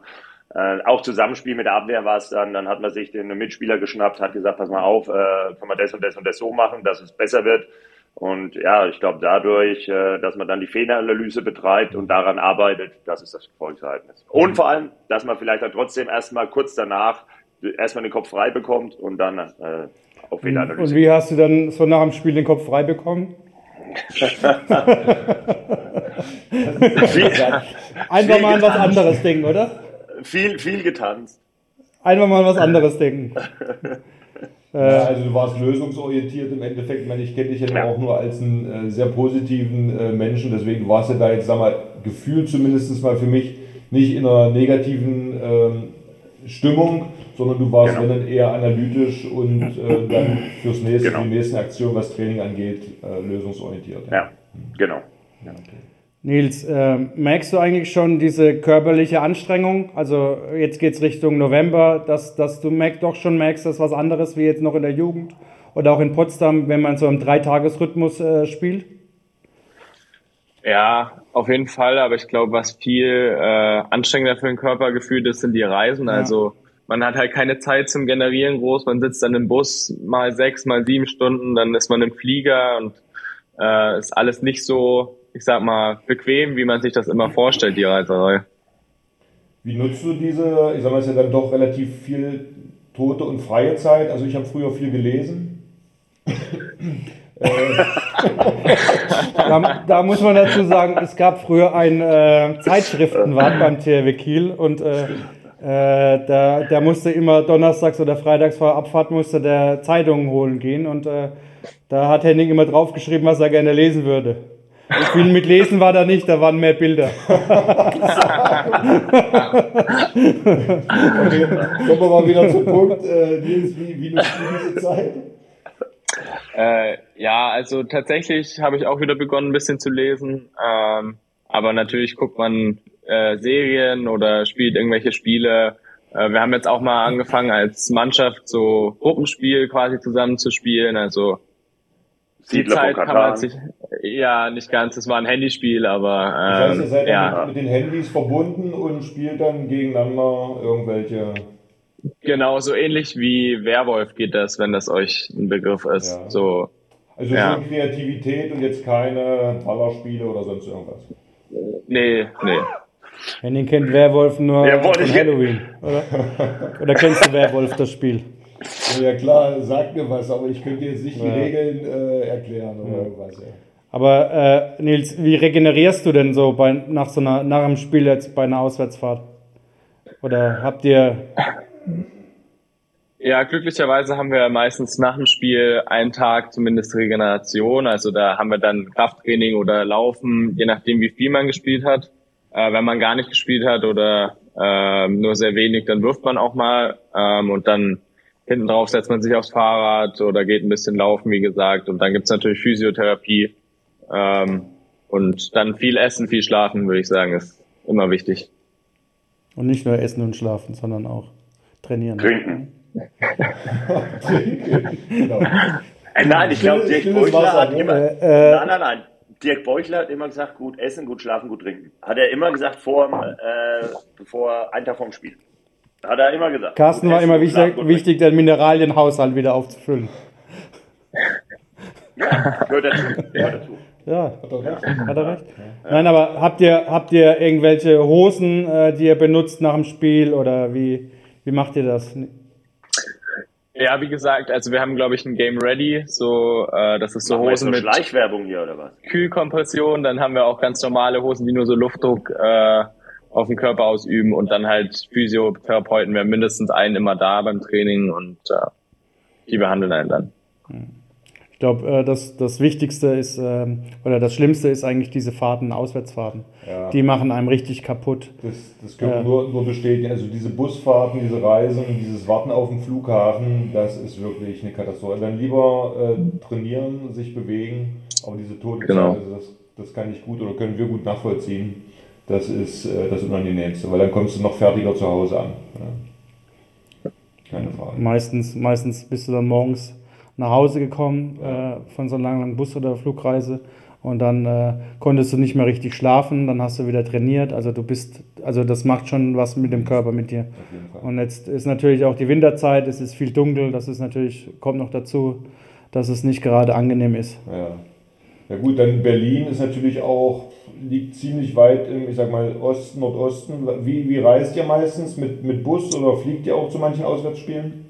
Äh, auch Zusammenspiel mit der Abwehr war es dann, dann hat man sich den Mitspieler geschnappt, hat gesagt, pass mal auf, äh, können wir das und das und das so machen, dass es besser wird. Und ja, ich glaube dadurch, äh, dass man dann die Fehleranalyse betreibt und daran arbeitet, das ist das Erfolgsverhältnis. Und vor allem, dass man vielleicht dann trotzdem erstmal kurz danach erstmal den Kopf frei bekommt und dann äh, auf Fehleranalyse. Und wie hast du dann so nach dem Spiel den Kopf frei bekommen? Einfach mal an was anderes denken, oder? Viel, viel getanzt. Einfach mal an was anderes denken. Ja, also du warst lösungsorientiert im Endeffekt. Ich, meine, ich kenne dich ja, ja, auch nur als einen äh, sehr positiven äh, Menschen, deswegen warst du da jetzt, sag mal, gefühlt zumindest mal für mich nicht in einer negativen ähm, Stimmung, sondern du warst genau. wenn eher analytisch und äh, dann fürs nächste, genau. die nächste Aktion, was Training angeht, äh, lösungsorientiert. Ja, ja genau. Ja, okay. Nils, äh, merkst du eigentlich schon diese körperliche Anstrengung? Also jetzt geht es Richtung November, dass, dass du merk, doch schon merkst, dass was anderes wie jetzt noch in der Jugend oder auch in Potsdam, wenn man so im Dreitagesrhythmus äh, spielt? Ja, auf jeden Fall. Aber ich glaube, was viel äh, anstrengender für den Körper gefühlt ist, sind die Reisen. Ja. Also man hat halt keine Zeit zum Generieren groß. Man sitzt dann im Bus mal sechs, mal sieben Stunden, dann ist man im Flieger und äh, ist alles nicht so ich sag mal, bequem, wie man sich das immer vorstellt, die Reiserei. Wie nutzt du diese, ich sag mal, es ist ja dann doch relativ viel tote und freie Zeit. Also ich habe früher viel gelesen. da, da, muss man dazu sagen, es gab früher ein äh, Zeitschriftenwart beim THW Kiel und äh, äh, da, der musste immer donnerstags oder freitags vor Abfahrt musste der Zeitungen holen gehen und äh, da hat Henning immer draufgeschrieben, was er gerne lesen würde. Ich bin mit Lesen war da nicht, da waren mehr Bilder. okay, kommen wir mal wieder zum Punkt. Äh, Nils, wie, wie nutzt du diese Zeit? Äh, ja, also tatsächlich habe ich auch wieder begonnen, ein bisschen zu lesen. Ähm, aber natürlich guckt man äh, Serien oder spielt irgendwelche Spiele. Äh, wir haben jetzt auch mal angefangen, als Mannschaft so Gruppenspiel quasi zusammen zu spielen. Also die Zeit kann man sich, ja, nicht ganz, es war ein Handyspiel, aber, ähm, das heißt, ihr seid ja. mit, mit den Handys verbunden und spielt dann gegeneinander irgendwelche Genau, so ähnlich wie Werwolf geht das, wenn das euch ein Begriff ist. Ja. So, also ja. schon Kreativität und jetzt keine Ballerspiele oder sonst irgendwas. Nee, nee. Henning kennt Werwolf nur ja, von Halloween, oder? Oder kennst du Werwolf, das Spiel? Ja klar, sag mir was, aber ich könnte jetzt nicht die Regeln äh, erklären oder irgendwas. Ja. Aber äh, Nils, wie regenerierst du denn so bei, nach so einer, nach einem Spiel jetzt bei einer Auswärtsfahrt? Oder habt ihr ja, glücklicherweise haben wir meistens nach dem Spiel einen Tag zumindest Regeneration. Also da haben wir dann Krafttraining oder Laufen, je nachdem wie viel man gespielt hat. Äh, wenn man gar nicht gespielt hat oder äh, nur sehr wenig, dann wirft man auch mal ähm, und dann hinten drauf setzt man sich aufs Fahrrad oder geht ein bisschen laufen, wie gesagt. Und dann gibt's natürlich Physiotherapie ähm, und dann viel Essen, viel Schlafen, würde ich sagen, ist immer wichtig. Und nicht nur Essen und Schlafen, sondern auch trainieren. Trinken. genau. Äh, nein, ich glaube, Dirk Beuchler hat immer. Äh, nein, nein, nein. Dirk Beuchler hat immer gesagt, gut essen, gut schlafen, gut trinken. Hat er immer gesagt, vor, äh, bevor ein Tag vorm Spiel. Hat er immer gesagt. Carsten war immer wichtig, wichtig den Mineralienhaushalt wieder aufzufüllen. Ja, gehört dazu. Gehört dazu. Ja, hat er recht. Hat er recht? Ja. Nein, aber habt ihr, habt ihr irgendwelche Hosen, äh, die ihr benutzt nach dem Spiel oder wie, wie macht ihr das? Ja, wie gesagt, also wir haben, glaube ich, ein Game Ready, so äh, das ist so Machen Hosen mit Schleichwerbung hier oder was? Kühlkompression, dann haben wir auch ganz normale Hosen, die nur so Luftdruck äh, auf den Körper ausüben und dann halt Physiotherapeuten, wir haben mindestens einen immer da beim Training und äh, die behandeln einen dann. Ich glaube, äh, das, das Wichtigste ist, ähm, oder das Schlimmste ist eigentlich diese Fahrten, Auswärtsfahrten. Ja. Die machen einem richtig kaputt. Das, das können wir nur, nur bestätigen. Also diese Busfahrten, diese Reisen, dieses Warten auf dem Flughafen, das ist wirklich eine Katastrophe. Dann lieber äh, trainieren, sich bewegen, aber diese Tote, genau. also das, das kann ich gut oder können wir gut nachvollziehen. Das ist äh, das Unangenehmste, weil dann kommst du noch fertiger zu Hause an. Ja. Keine Frage. Meistens, meistens bist du dann morgens nach Hause gekommen äh, von so einer langen Bus- oder Flugreise und dann äh, konntest du nicht mehr richtig schlafen, dann hast du wieder trainiert. Also du bist, also das macht schon was mit dem Körper mit dir. Und jetzt ist natürlich auch die Winterzeit, es ist viel dunkel, das ist natürlich, kommt noch dazu, dass es nicht gerade angenehm ist. Ja. Ja gut, dann Berlin ist natürlich auch, liegt ziemlich weit im, ich sag mal, Osten, Nordosten. Wie, wie reist ihr meistens? Mit, mit Bus oder fliegt ihr auch zu manchen Auswärtsspielen?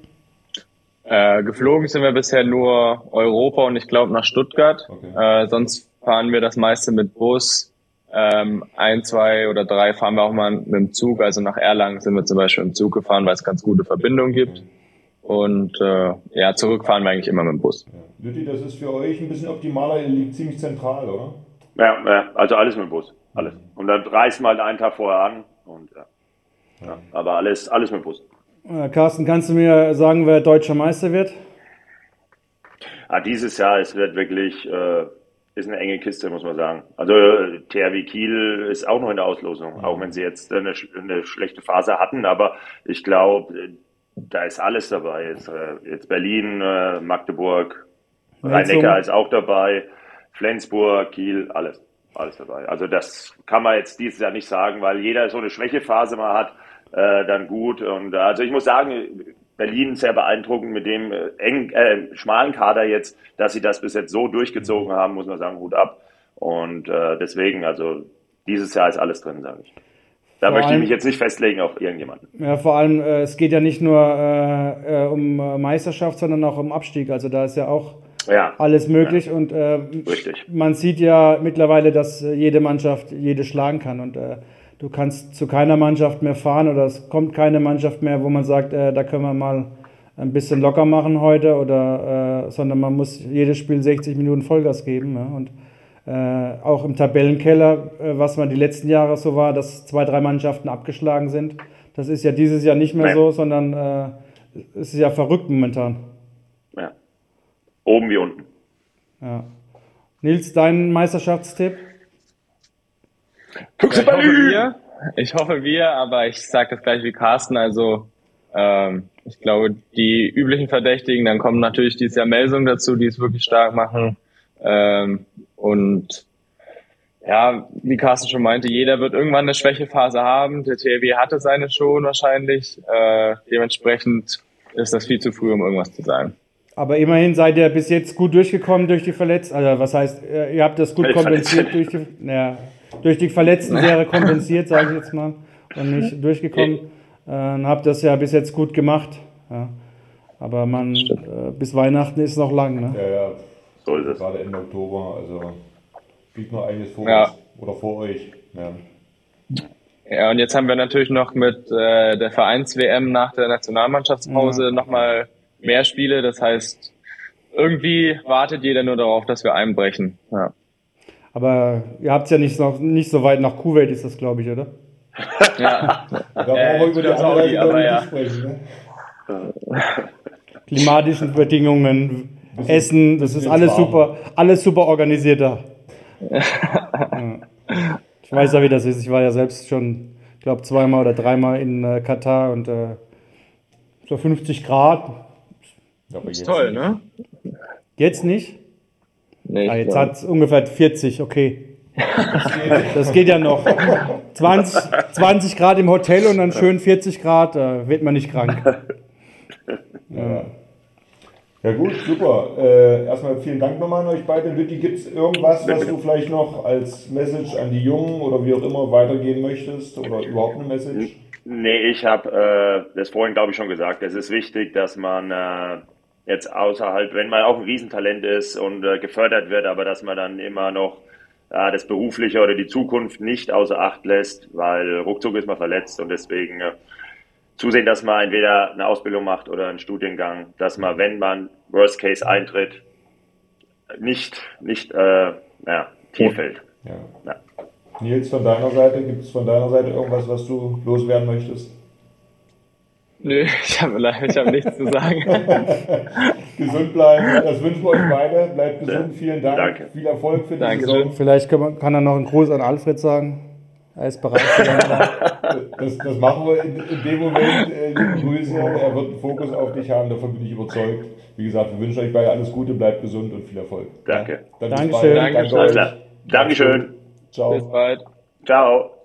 Äh, geflogen sind wir bisher nur Europa und ich glaube nach Stuttgart. Okay. Äh, sonst fahren wir das meiste mit Bus. Ähm, ein, zwei oder drei fahren wir auch mal mit dem Zug. Also nach Erlangen sind wir zum Beispiel im Zug gefahren, weil es ganz gute Verbindungen gibt. Okay. Und äh, ja, zurückfahren wir eigentlich immer mit dem Bus. Ja. Lütti, das ist für euch ein bisschen optimaler, ihr liegt ziemlich zentral, oder? Ja, ja also alles mit dem Bus. Alles. Und dann reisen wir halt einen Tag vorher an und ja. ja. Aber alles, alles mit dem Bus. Äh, Carsten, kannst du mir sagen, wer deutscher Meister wird? Ah, dieses Jahr, es wird wirklich, äh, ist eine enge Kiste, muss man sagen. Also THW Kiel ist auch noch in der Auslosung, auch wenn sie jetzt eine, eine schlechte Phase hatten, aber ich glaube, da ist alles dabei. Jetzt, äh, jetzt Berlin, äh, Magdeburg, Rhein-Neckar ist auch dabei, Flensburg, Kiel, alles, alles dabei. Also das kann man jetzt dieses Jahr nicht sagen, weil jeder so eine Schwächephase mal hat äh, dann gut. Und äh, also ich muss sagen, Berlin sehr beeindruckend mit dem äh, eng, äh, schmalen Kader jetzt, dass sie das bis jetzt so durchgezogen haben, muss man sagen, Hut ab. Und äh, deswegen, also dieses Jahr ist alles drin, sage ich. Da vor möchte allem, ich mich jetzt nicht festlegen auf irgendjemanden. Ja, vor allem, äh, es geht ja nicht nur äh, um Meisterschaft, sondern auch um Abstieg. Also da ist ja auch ja. alles möglich. Ja. Und äh, man sieht ja mittlerweile, dass jede Mannschaft jede schlagen kann. Und äh, du kannst zu keiner Mannschaft mehr fahren oder es kommt keine Mannschaft mehr, wo man sagt, äh, da können wir mal ein bisschen locker machen heute oder äh, sondern man muss jedes Spiel 60 Minuten Vollgas geben. Ja? Und äh, auch im Tabellenkeller, äh, was man die letzten Jahre so war, dass zwei, drei Mannschaften abgeschlagen sind. Das ist ja dieses Jahr nicht mehr Nein. so, sondern äh, es ist ja verrückt momentan. Oben wie unten. Ja. Nils, dein Meisterschaftstipp? Füchse ich hoffe wir, ich hoffe wir, aber ich sage das gleich wie Carsten, also ähm, ich glaube, die üblichen Verdächtigen, dann kommen natürlich dieses Jahr Melsung dazu, die es wirklich stark machen. Ähm, und ja, wie Carsten schon meinte, jeder wird irgendwann eine Schwächephase haben. Der TLW hatte seine schon wahrscheinlich. Äh, dementsprechend ist das viel zu früh, um irgendwas zu sagen. Aber immerhin seid ihr bis jetzt gut durchgekommen durch die Verletzten. Also was heißt, äh, ihr habt das gut kompensiert durch die, ja, durch die verletzten Serie kompensiert, sage ich jetzt mal, und nicht durchgekommen. Äh, habt das ja bis jetzt gut gemacht. Ja. Aber man, äh, bis Weihnachten ist noch lang. Ne? Ja, ja. So ist es. Gerade Ende Oktober, also liegt noch einiges vor ja. uns oder vor euch. Ja. Ja, und jetzt haben wir natürlich noch mit äh, der Vereins-WM nach der Nationalmannschaftspause ja. nochmal mehr Spiele. Das heißt, irgendwie wartet jeder nur darauf, dass wir einbrechen. Ja. Aber ihr habt es ja nicht, noch, nicht so weit nach Kuwait, ist das, glaube ich, oder? ja. Da brauchen wir über die Saudi, aber ja. sprechen. Ne? Klimatischen Bedingungen, Essen, das ist alles super, alles super organisiert da. ja. Ich weiß ja, wie das ist. Ich war ja selbst schon, ich glaube, zweimal oder dreimal in äh, Katar und äh, so 50 Grad. Aber ist toll, nicht. ne? Jetzt nicht? Nee, ah, jetzt hat es ungefähr 40, okay. Das geht ja noch. 20, 20 Grad im Hotel und dann schön 40 Grad, da wird man nicht krank. Ja. Ja gut, super. Äh, erstmal vielen Dank nochmal an euch beide. Lütti, gibt es irgendwas, was du vielleicht noch als Message an die Jungen oder wie auch immer weitergeben möchtest oder überhaupt eine Message? Nee, ich habe äh, das vorhin, glaube ich, schon gesagt. Es ist wichtig, dass man äh, jetzt außerhalb, wenn man auch ein Riesentalent ist und äh, gefördert wird, aber dass man dann immer noch äh, das Berufliche oder die Zukunft nicht außer Acht lässt, weil ruckzuck ist man verletzt und deswegen äh, zusehen, dass man entweder eine Ausbildung macht oder einen Studiengang, dass man, wenn man Worst Case eintritt, nicht, nicht äh, ja, tief fällt. Ja. Ja. Nils, von deiner Seite, gibt es von deiner Seite irgendwas, was du loswerden möchtest? Nö, ich habe ich hab nichts zu sagen. gesund bleiben, das wünschen wir euch beide. Bleibt gesund, vielen Dank. Danke. Viel Erfolg für die Danke. Saison. Vielleicht kann, man, kann er noch einen Gruß an Alfred sagen. Er ist bereit. das, das machen wir in, in dem Moment. Äh, Grüße. Er wird einen Fokus auf dich haben, davon bin ich überzeugt. Wie gesagt, wir wünschen euch beide alles Gute, bleibt gesund und viel Erfolg. Danke. Ja, Dankeschön. Danke Dankeschön. Dankeschön. Ciao. Bis bald. Ciao.